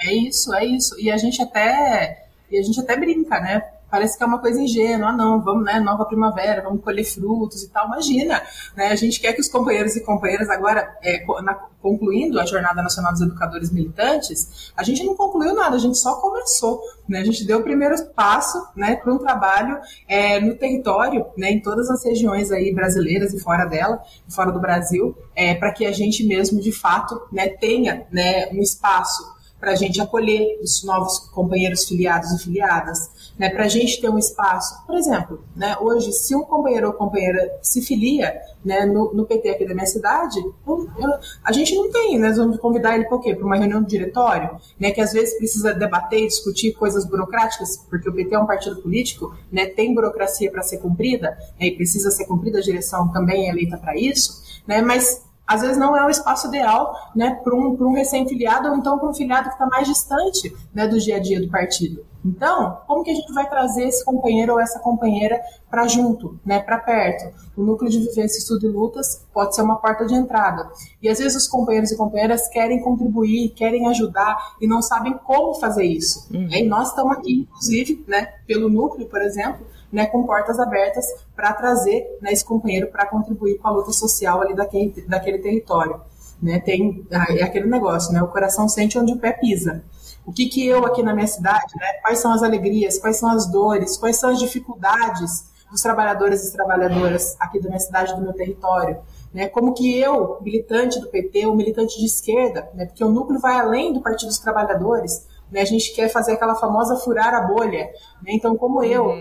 É isso, é isso. E a gente até, e a gente até brinca, né? Parece que é uma coisa ingênua, ah, não, vamos, né, nova primavera, vamos colher frutos e tal. Imagina, né, a gente quer que os companheiros e companheiras agora, é, na, concluindo a Jornada Nacional dos Educadores Militantes, a gente não concluiu nada, a gente só começou, né, a gente deu o primeiro passo, né, para um trabalho é, no território, né, em todas as regiões aí brasileiras e fora dela, fora do Brasil, é, para que a gente mesmo, de fato, né, tenha, né, um espaço para a gente acolher os novos companheiros filiados e filiadas, né, para a gente ter um espaço. Por exemplo, né, hoje, se um companheiro ou companheira se filia né, no, no PT aqui da minha cidade, eu, eu, a gente não tem, né, nós vamos convidar ele para quê? Para uma reunião do diretório, né, que às vezes precisa debater e discutir coisas burocráticas, porque o PT é um partido político, né, tem burocracia para ser cumprida, né, e precisa ser cumprida, a direção também é eleita para isso, né, mas às vezes não é o espaço ideal né, para um, um recém-filiado ou então para um filiado que está mais distante né, do dia a dia do partido. Então, como que a gente vai trazer esse companheiro ou essa companheira para junto, né, para perto? O núcleo de vivência, estudo e lutas pode ser uma porta de entrada. E às vezes os companheiros e companheiras querem contribuir, querem ajudar e não sabem como fazer isso. Uhum. E nós estamos aqui, inclusive, né, pelo núcleo, por exemplo, né, com portas abertas para trazer né, esse companheiro para contribuir com a luta social ali daquele, daquele território. Né, tem ah, é aquele negócio, né, o coração sente onde o pé pisa. O que, que eu aqui na minha cidade, né, quais são as alegrias, quais são as dores, quais são as dificuldades dos trabalhadores e trabalhadoras aqui da minha cidade, do meu território. Né, como que eu, militante do PT, ou militante de esquerda, né, porque o núcleo vai além do Partido dos Trabalhadores, né? A gente quer fazer aquela famosa furar a bolha. Né? Então, como eu,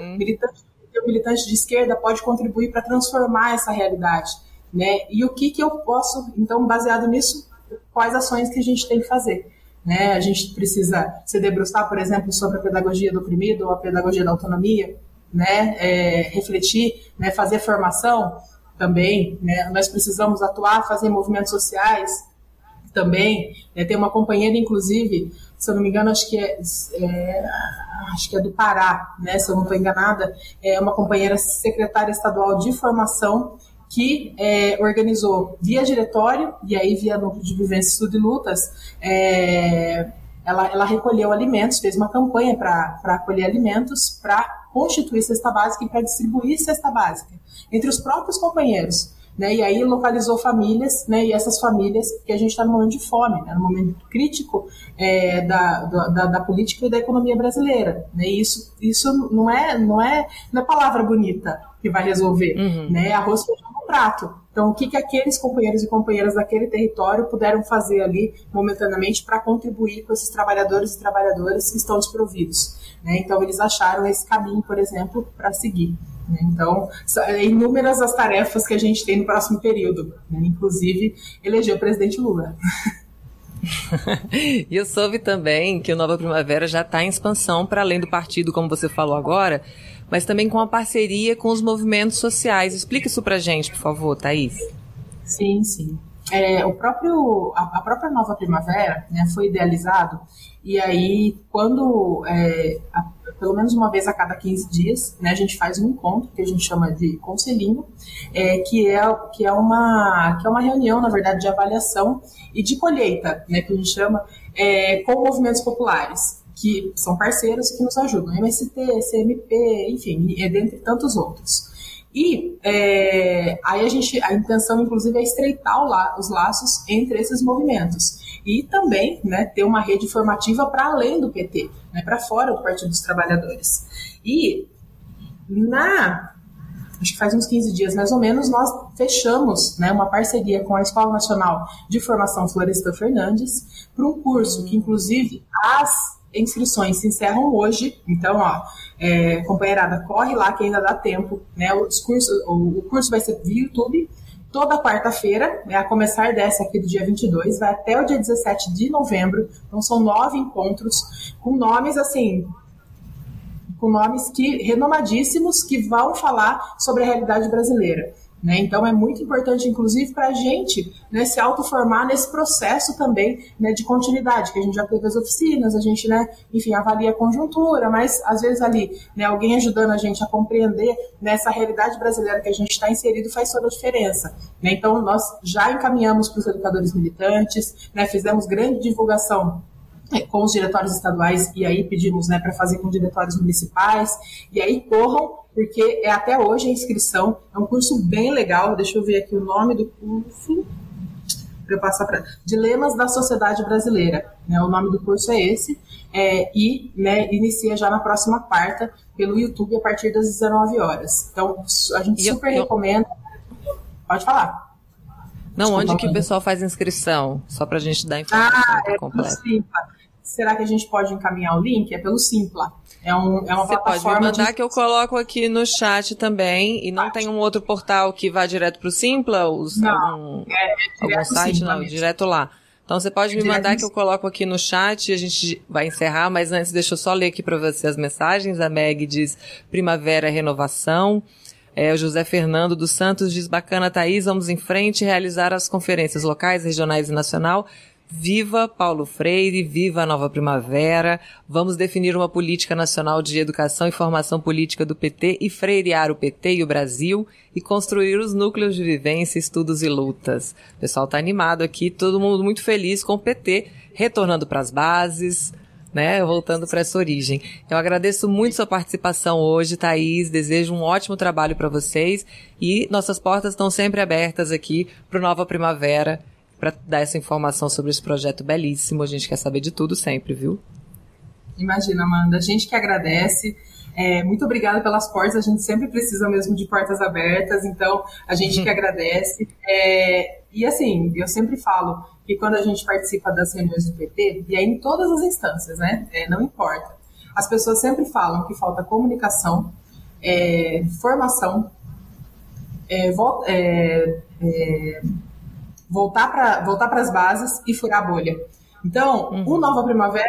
militante militante de esquerda pode contribuir para transformar essa realidade, né? E o que que eu posso, então, baseado nisso, quais ações que a gente tem que fazer? Né? A gente precisa se debruçar, por exemplo, sobre a pedagogia do oprimido ou a pedagogia da autonomia, né? É, refletir, né? fazer formação também. Né? Nós precisamos atuar, fazer movimentos sociais também. Né? Tem uma companheira, inclusive, se eu não me engano, acho que é, é acho que é do Pará, né? se eu não estou enganada, é uma companheira secretária estadual de formação que é, organizou via diretório e aí via núcleo de vivência, estudo e lutas, é, ela, ela recolheu alimentos, fez uma campanha para colher alimentos, para constituir cesta básica e para distribuir cesta básica entre os próprios companheiros. Né, e aí localizou famílias, né, e essas famílias, que a gente está no momento de fome, né, no momento crítico é, da, da, da, política e da economia brasileira. Né, e isso, isso não, é, não, é, não é palavra bonita que vai resolver. Uhum. Né, arroz feijão no prato. Então, o que, que aqueles companheiros e companheiras daquele território puderam fazer ali momentaneamente para contribuir com esses trabalhadores e trabalhadoras que estão desprovidos? Né? Então, eles acharam esse caminho, por exemplo, para seguir. Né? Então, é inúmeras as tarefas que a gente tem no próximo período, né? inclusive eleger o presidente Lula. e eu soube também que o Nova Primavera já está em expansão para além do partido, como você falou agora, mas também com a parceria com os movimentos sociais. Explica isso para gente, por favor, Thaís. Sim, sim. É, o próprio, a, a, própria Nova Primavera né, foi idealizado e aí quando é, a, pelo menos uma vez a cada 15 dias, né, a gente faz um encontro que a gente chama de conselhinho, é, que, é, que, é uma, que é uma reunião, na verdade, de avaliação e de colheita, né, que a gente chama, é, com movimentos populares, que são parceiros que nos ajudam, MST, CMP, enfim, e dentre tantos outros. E é, aí a gente, a intenção, inclusive, é estreitar la, os laços entre esses movimentos e também né, ter uma rede formativa para além do PT, né, para fora do Partido dos Trabalhadores. E na acho que faz uns 15 dias mais ou menos, nós fechamos né, uma parceria com a Escola Nacional de Formação Florestan Fernandes para um curso que, inclusive, as inscrições se encerram hoje. Então, ó, é, companheirada, corre lá que ainda dá tempo. Né? O, o, o curso vai ser via YouTube toda quarta-feira, né, a começar dessa aqui do dia 22, vai até o dia 17 de novembro. Então são nove encontros com nomes assim, com nomes que renomadíssimos que vão falar sobre a realidade brasileira. Né? Então é muito importante, inclusive, para a gente né, se autoformar nesse processo também né, de continuidade, que a gente já teve as oficinas, a gente, né, enfim, avalia a conjuntura, mas às vezes ali, né, alguém ajudando a gente a compreender nessa realidade brasileira que a gente está inserido faz toda a diferença. Né? Então nós já encaminhamos para os educadores militantes, né, fizemos grande divulgação com os diretórios estaduais e aí pedimos né, para fazer com diretórios municipais. E aí corram porque é até hoje a inscrição. É um curso bem legal. Deixa eu ver aqui o nome do curso para eu passar para Dilemas da Sociedade Brasileira. Né, o nome do curso é esse. É, e né, inicia já na próxima quarta pelo YouTube a partir das 19 horas. Então a gente e super eu, recomenda. Pode falar. Não, onde que o pessoal faz inscrição? Só para a gente dar informação ah, é completa. Será que a gente pode encaminhar o link? É pelo Simpla. É, um, é uma Você plataforma. Pode me mandar de... que eu coloco aqui no chat também. E não tem um outro portal que vá direto para o Simpla? Os, não, algum, é, é algum site? Não, mesmo. direto lá. Então você pode é me mandar que eu coloco aqui no chat, a gente vai encerrar, mas antes deixa eu só ler aqui para você as mensagens. A Meg diz Primavera Renovação. É, o José Fernando dos Santos diz bacana, Thaís, vamos em frente realizar as conferências locais, regionais e nacional Viva Paulo Freire, viva a nova primavera. Vamos definir uma política nacional de educação e formação política do PT e freirear o PT e o Brasil e construir os núcleos de vivência, estudos e lutas. O pessoal está animado aqui, todo mundo muito feliz com o PT retornando para as bases, né? Voltando para essa origem. Eu agradeço muito sua participação hoje, Thaís. Desejo um ótimo trabalho para vocês e nossas portas estão sempre abertas aqui para Nova Primavera para dar essa informação sobre esse projeto belíssimo. A gente quer saber de tudo sempre, viu? Imagina, Amanda. A gente que agradece. É, muito obrigada pelas portas. A gente sempre precisa mesmo de portas abertas, então a gente que agradece. É, e assim, eu sempre falo que quando a gente participa das reuniões do PT, e aí em todas as instâncias, né? É, não importa. As pessoas sempre falam que falta comunicação, é, formação, é, é, é, voltar para voltar as bases e furar a bolha. Então, uhum. o Nova Primavera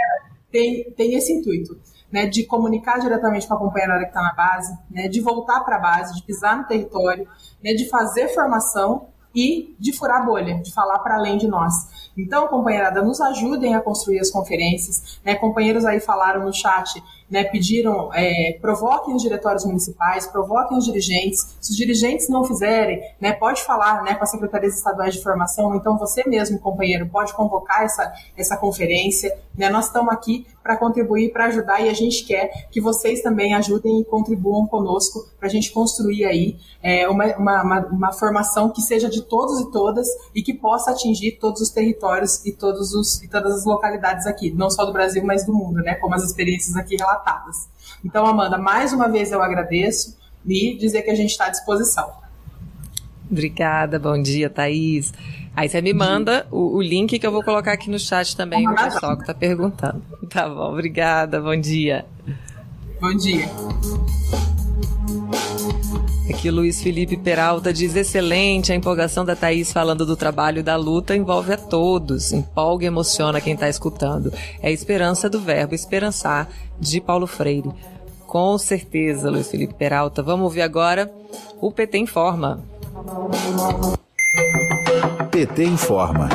tem, tem esse intuito. Né, de comunicar diretamente com a companheirada que está na base, né, de voltar para a base, de pisar no território, né, de fazer formação e de furar a bolha, de falar para além de nós. Então, companheirada, nos ajudem a construir as conferências. Né? Companheiros aí falaram no chat né, pediram, é, provoquem os diretórios municipais, provoquem os dirigentes. Se os dirigentes não fizerem, né, pode falar né, com as secretarias estaduais de formação, então você mesmo, companheiro, pode convocar essa, essa conferência. Né? Nós estamos aqui para contribuir, para ajudar e a gente quer que vocês também ajudem e contribuam conosco para a gente construir aí é, uma, uma, uma, uma, formação que seja de todos e todas e que possa atingir todos os territórios e, todos os, e todas as localidades aqui, não só do Brasil, mas do mundo, né? como as experiências aqui relatadas tratadas. Então, Amanda, mais uma vez eu agradeço e dizer que a gente está à disposição. Obrigada, bom dia, Thaís. Aí você me manda o, o, link que eu vou colocar aqui no chat também, o pessoal que está perguntando. Tá bom, obrigada, bom dia. Bom dia. Aqui Luiz Felipe Peralta diz: excelente, a empolgação da Thaís falando do trabalho e da luta envolve a todos. Empolga e emociona quem está escutando. É a esperança do verbo esperançar de Paulo Freire. Com certeza, Luiz Felipe Peralta. Vamos ouvir agora o PT Informa. PT Informa.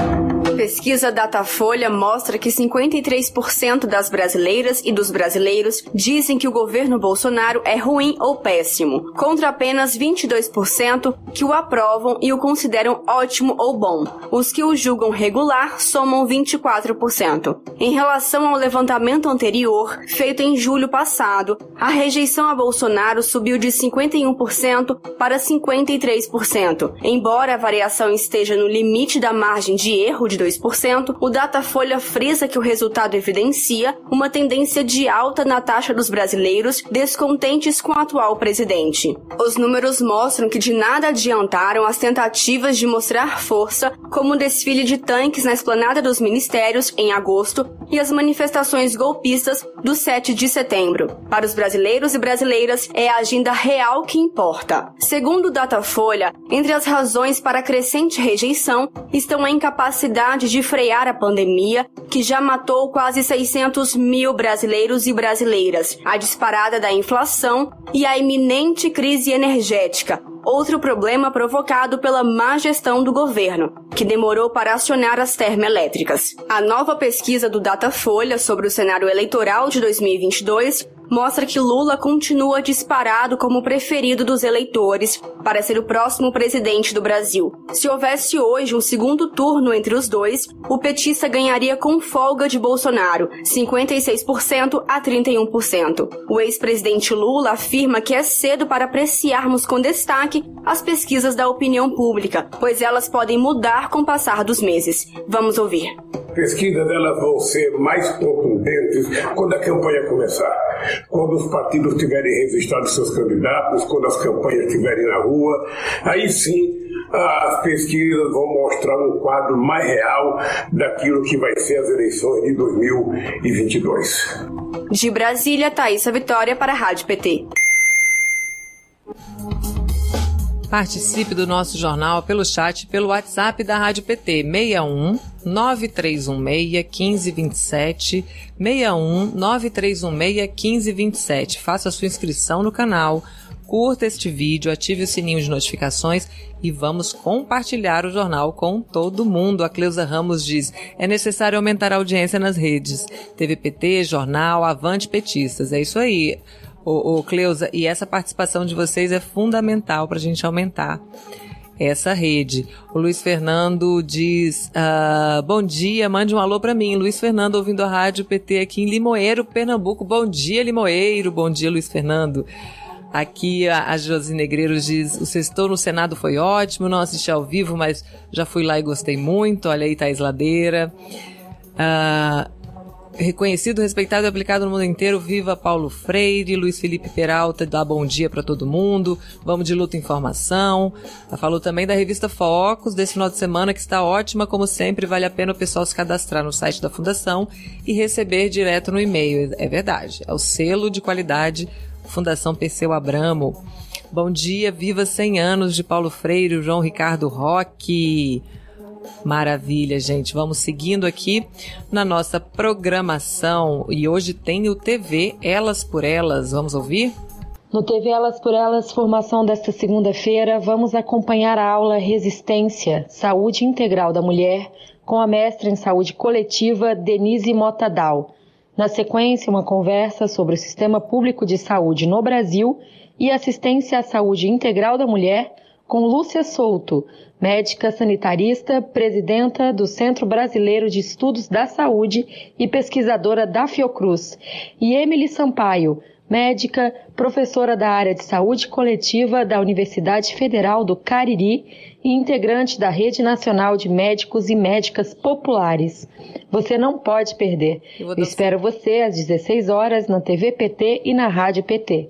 Pesquisa Datafolha mostra que 53% das brasileiras e dos brasileiros dizem que o governo Bolsonaro é ruim ou péssimo, contra apenas 22% que o aprovam e o consideram ótimo ou bom. Os que o julgam regular somam 24%. Em relação ao levantamento anterior, feito em julho passado, a rejeição a Bolsonaro subiu de 51% para 53%. Embora a variação esteja no limite da margem de erro de 2%, o Datafolha frisa que o resultado evidencia uma tendência de alta na taxa dos brasileiros descontentes com o atual presidente. Os números mostram que de nada adiantaram as tentativas de mostrar força, como o desfile de tanques na esplanada dos ministérios em agosto e as manifestações golpistas do 7 de setembro. Para os brasileiros e brasileiras, é a agenda real que importa. Segundo o Datafolha, entre as razões para a crescente rejeição estão a incapacidade de frear a pandemia, que já matou quase 600 mil brasileiros e brasileiras, a disparada da inflação e a iminente crise energética, outro problema provocado pela má gestão do governo, que demorou para acionar as termoelétricas. A nova pesquisa do Datafolha sobre o cenário eleitoral de 2022 mostra que Lula continua disparado como preferido dos eleitores para ser o próximo presidente do Brasil. Se houvesse hoje um segundo turno entre os dois, o petista ganharia com folga de Bolsonaro, 56% a 31%. O ex-presidente Lula afirma que é cedo para apreciarmos com destaque as pesquisas da opinião pública, pois elas podem mudar com o passar dos meses. Vamos ouvir pesquisas elas vão ser mais contundentes quando a campanha começar, quando os partidos tiverem registrado seus candidatos, quando as campanhas estiverem na rua, aí sim as pesquisas vão mostrar um quadro mais real daquilo que vai ser as eleições de 2022. De Brasília, Thaisa Vitória para a Rádio PT. Participe do nosso jornal pelo chat pelo WhatsApp da Rádio PT 61 9316 1527 61 9316 1527. Faça sua inscrição no canal, curta este vídeo, ative o sininho de notificações e vamos compartilhar o jornal com todo mundo. A Cleusa Ramos diz: é necessário aumentar a audiência nas redes. TVPT, jornal, Avante Petistas. É isso aí ô, Cleusa, e essa participação de vocês é fundamental para a gente aumentar essa rede. O Luiz Fernando diz: uh, Bom dia, mande um alô para mim. Luiz Fernando ouvindo a Rádio PT aqui em Limoeiro, Pernambuco. Bom dia, Limoeiro. Bom dia, Luiz Fernando. Aqui a, a Josi Negreiros diz: O sextou no Senado foi ótimo, não assisti ao vivo, mas já fui lá e gostei muito. Olha aí, Thaís Ladeira. Uh, reconhecido, respeitado e aplicado no mundo inteiro. Viva Paulo Freire, Luiz Felipe Peralta, dá bom dia para todo mundo. Vamos de luta informação. Ela falou também da revista Focus desse final de semana que está ótima, como sempre, vale a pena o pessoal se cadastrar no site da fundação e receber direto no e-mail. É verdade, é o selo de qualidade Fundação Perseu Abramo. Bom dia, viva 100 anos de Paulo Freire, João Ricardo Roque. Maravilha, gente. Vamos seguindo aqui na nossa programação. E hoje tem o TV Elas por Elas. Vamos ouvir? No TV Elas por Elas, formação desta segunda-feira, vamos acompanhar a aula Resistência, Saúde Integral da Mulher, com a mestra em saúde coletiva Denise Motadal. Na sequência, uma conversa sobre o sistema público de saúde no Brasil e assistência à saúde integral da mulher com Lúcia Souto, médica sanitarista, presidenta do Centro Brasileiro de Estudos da Saúde e pesquisadora da Fiocruz, e Emily Sampaio, médica, professora da área de saúde coletiva da Universidade Federal do Cariri e integrante da Rede Nacional de Médicos e Médicas Populares. Você não pode perder. Eu Espero você às 16 horas na TV PT e na Rádio PT.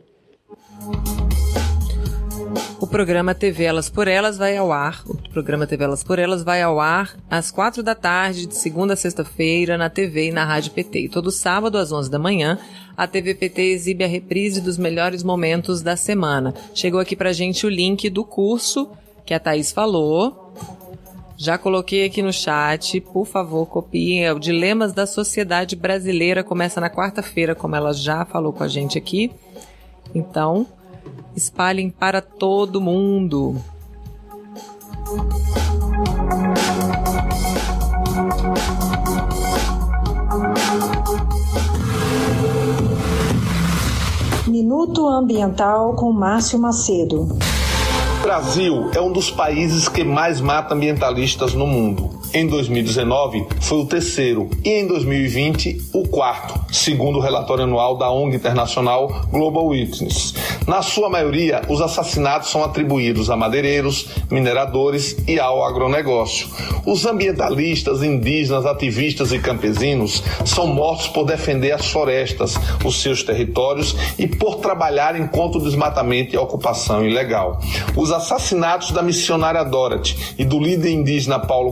O programa TV Elas por Elas vai ao ar. O programa TV Elas por Elas vai ao ar às quatro da tarde, de segunda a sexta-feira, na TV e na Rádio PT. E todo sábado, às 11 da manhã, a TV PT exibe a reprise dos melhores momentos da semana. Chegou aqui pra gente o link do curso que a Thaís falou. Já coloquei aqui no chat, por favor, copiem. É o Dilemas da Sociedade Brasileira começa na quarta-feira, como ela já falou com a gente aqui. Então, espalhem para todo mundo. Minuto Ambiental com Márcio Macedo. Brasil é um dos países que mais mata ambientalistas no mundo. Em 2019, foi o terceiro e em 2020, o quarto, segundo o relatório anual da ONG internacional Global Witness. Na sua maioria, os assassinatos são atribuídos a madeireiros, mineradores e ao agronegócio. Os ambientalistas, indígenas, ativistas e campesinos são mortos por defender as florestas, os seus territórios e por trabalharem contra o desmatamento e a ocupação ilegal. Os assassinatos da missionária Dorothy e do líder indígena Paulo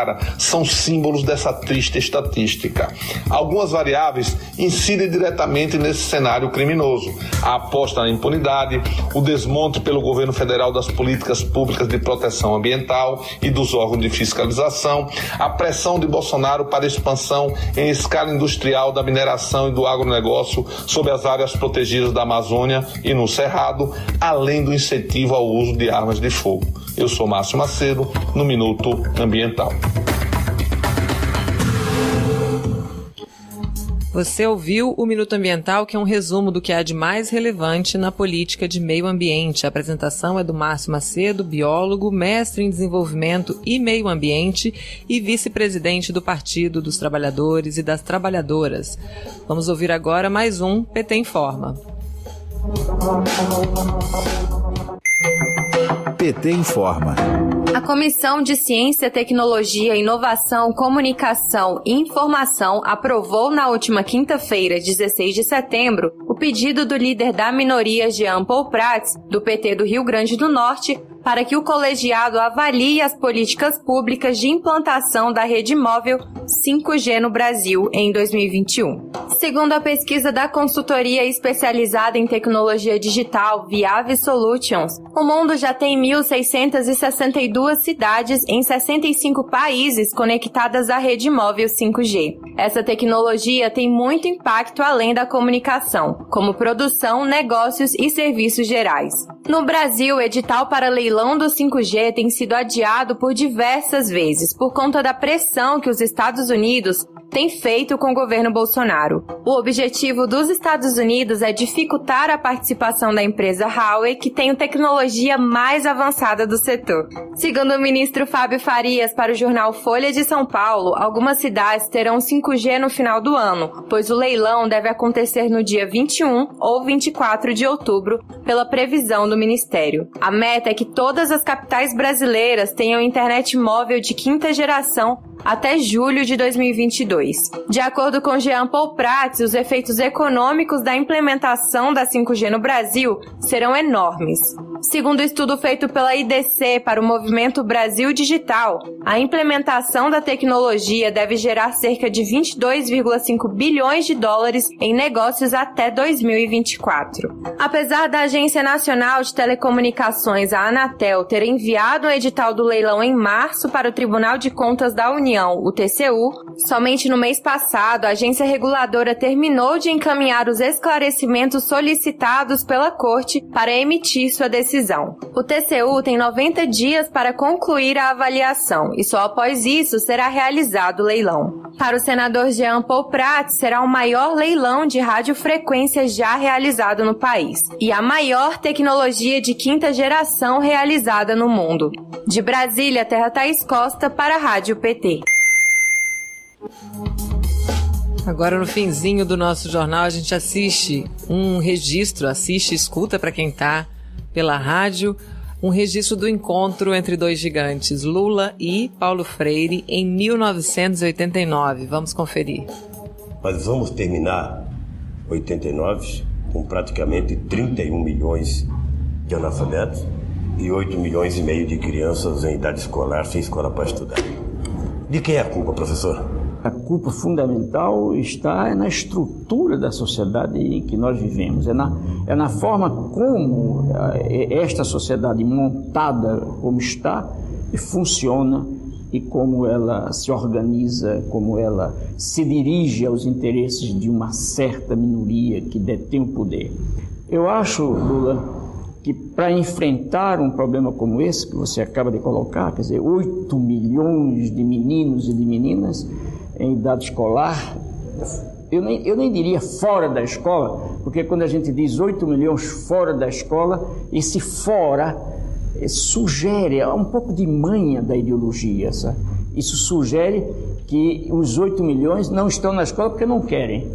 Guajajara são símbolos dessa triste estatística. Algumas variáveis incidem diretamente nesse cenário criminoso: a aposta na impunidade, o desmonte pelo governo federal das políticas públicas de proteção ambiental e dos órgãos de fiscalização, a pressão de Bolsonaro para expansão em escala industrial da mineração e do agronegócio sobre as áreas protegidas da Amazônia e no Cerrado, além do incentivo ao uso de armas de fogo. Eu sou Márcio Macedo, no Minuto Ambiental. Você ouviu o Minuto Ambiental, que é um resumo do que há de mais relevante na política de meio ambiente. A apresentação é do Márcio Macedo, biólogo, mestre em desenvolvimento e meio ambiente e vice-presidente do Partido dos Trabalhadores e das Trabalhadoras. Vamos ouvir agora mais um PT Informa. PT informa. A Comissão de Ciência, Tecnologia, Inovação, Comunicação e Informação aprovou na última quinta-feira, 16 de setembro, o pedido do líder da minoria Jean Paul Prats, do PT do Rio Grande do Norte, para que o colegiado avalie as políticas públicas de implantação da rede móvel 5G no Brasil em 2021. Segundo a pesquisa da consultoria especializada em tecnologia digital Viave Solutions, o mundo já tem 1.662 cidades em 65 países conectadas à rede móvel 5G. Essa tecnologia tem muito impacto além da comunicação, como produção, negócios e serviços gerais. No Brasil, o edital para leilão do 5G tem sido adiado por diversas vezes por conta da pressão que os Estados Unidos tem feito com o governo Bolsonaro. O objetivo dos Estados Unidos é dificultar a participação da empresa Huawei, que tem tecnologia mais avançada do setor. Segundo o ministro Fábio Farias para o jornal Folha de São Paulo, algumas cidades terão 5G no final do ano, pois o leilão deve acontecer no dia 21 ou 24 de outubro, pela previsão do ministério. A meta é que todas as capitais brasileiras tenham internet móvel de quinta geração até julho de 2022. De acordo com Jean Paul Prats, os efeitos econômicos da implementação da 5G no Brasil serão enormes. Segundo estudo feito pela IDC para o movimento Brasil Digital, a implementação da tecnologia deve gerar cerca de 22,5 bilhões de dólares em negócios até 2024. Apesar da Agência Nacional de Telecomunicações, a Anatel, ter enviado o um edital do leilão em março para o Tribunal de Contas da União, o TCU, somente no mês passado a agência reguladora terminou de encaminhar os esclarecimentos solicitados pela Corte para emitir sua decisão. O TCU tem 90 dias para concluir a avaliação e só após isso será realizado o leilão. Para o senador Jean Paul Prat, será o maior leilão de radiofrequência já realizado no país e a maior tecnologia de quinta geração realizada no mundo. De Brasília, Terra Thaís Costa para a Rádio PT. Agora no finzinho do nosso jornal a gente assiste um registro, assiste, escuta para quem está pela rádio, um registro do encontro entre dois gigantes, Lula e Paulo Freire, em 1989. Vamos conferir. Mas vamos terminar 89 com praticamente 31 milhões de analfabetos e 8 milhões e meio de crianças em idade escolar sem escola para estudar. De quem é a culpa, professor? A culpa fundamental está na estrutura da sociedade em que nós vivemos, é na, é na forma como eh, esta sociedade montada como está funciona e como ela se organiza, como ela se dirige aos interesses de uma certa minoria que detém o poder. Eu acho, Lula, que para enfrentar um problema como esse que você acaba de colocar, quer dizer, 8 milhões de meninos e de meninas, em idade escolar, eu nem, eu nem diria fora da escola, porque quando a gente diz 8 milhões fora da escola, esse fora eh, sugere é um pouco de manha da ideologia. Sabe? Isso sugere que os 8 milhões não estão na escola porque não querem.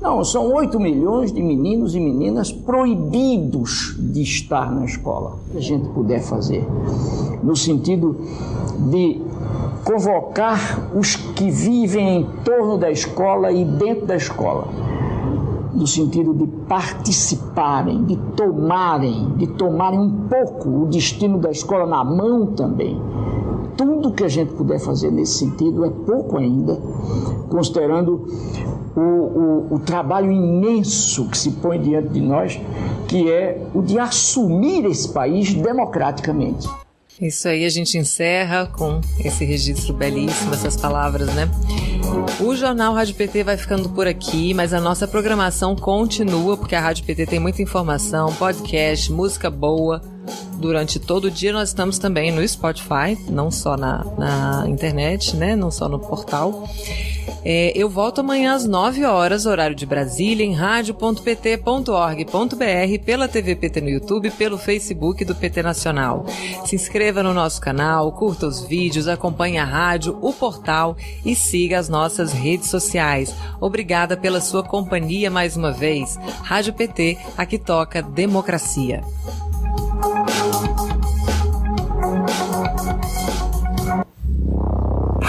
Não, são 8 milhões de meninos e meninas proibidos de estar na escola. Que a gente puder fazer, no sentido de convocar os que vivem em torno da escola e dentro da escola, no sentido de participarem, de tomarem, de tomarem um pouco o destino da escola na mão também. Tudo que a gente puder fazer nesse sentido é pouco ainda, considerando o, o, o trabalho imenso que se põe diante de nós, que é o de assumir esse país democraticamente. Isso aí a gente encerra com esse registro belíssimo, essas palavras, né? O Jornal Rádio PT vai ficando por aqui, mas a nossa programação continua, porque a Rádio PT tem muita informação, podcast, música boa. Durante todo o dia nós estamos também no Spotify, não só na, na internet, né? Não só no portal. É, eu volto amanhã às 9 horas, horário de Brasília, em rádio.pt.org.br, pela TV PT no YouTube, pelo Facebook do PT Nacional. Se inscreva no nosso canal, curta os vídeos, acompanhe a rádio, o portal e siga as nossas redes sociais. Obrigada pela sua companhia mais uma vez. Rádio PT, aqui toca democracia.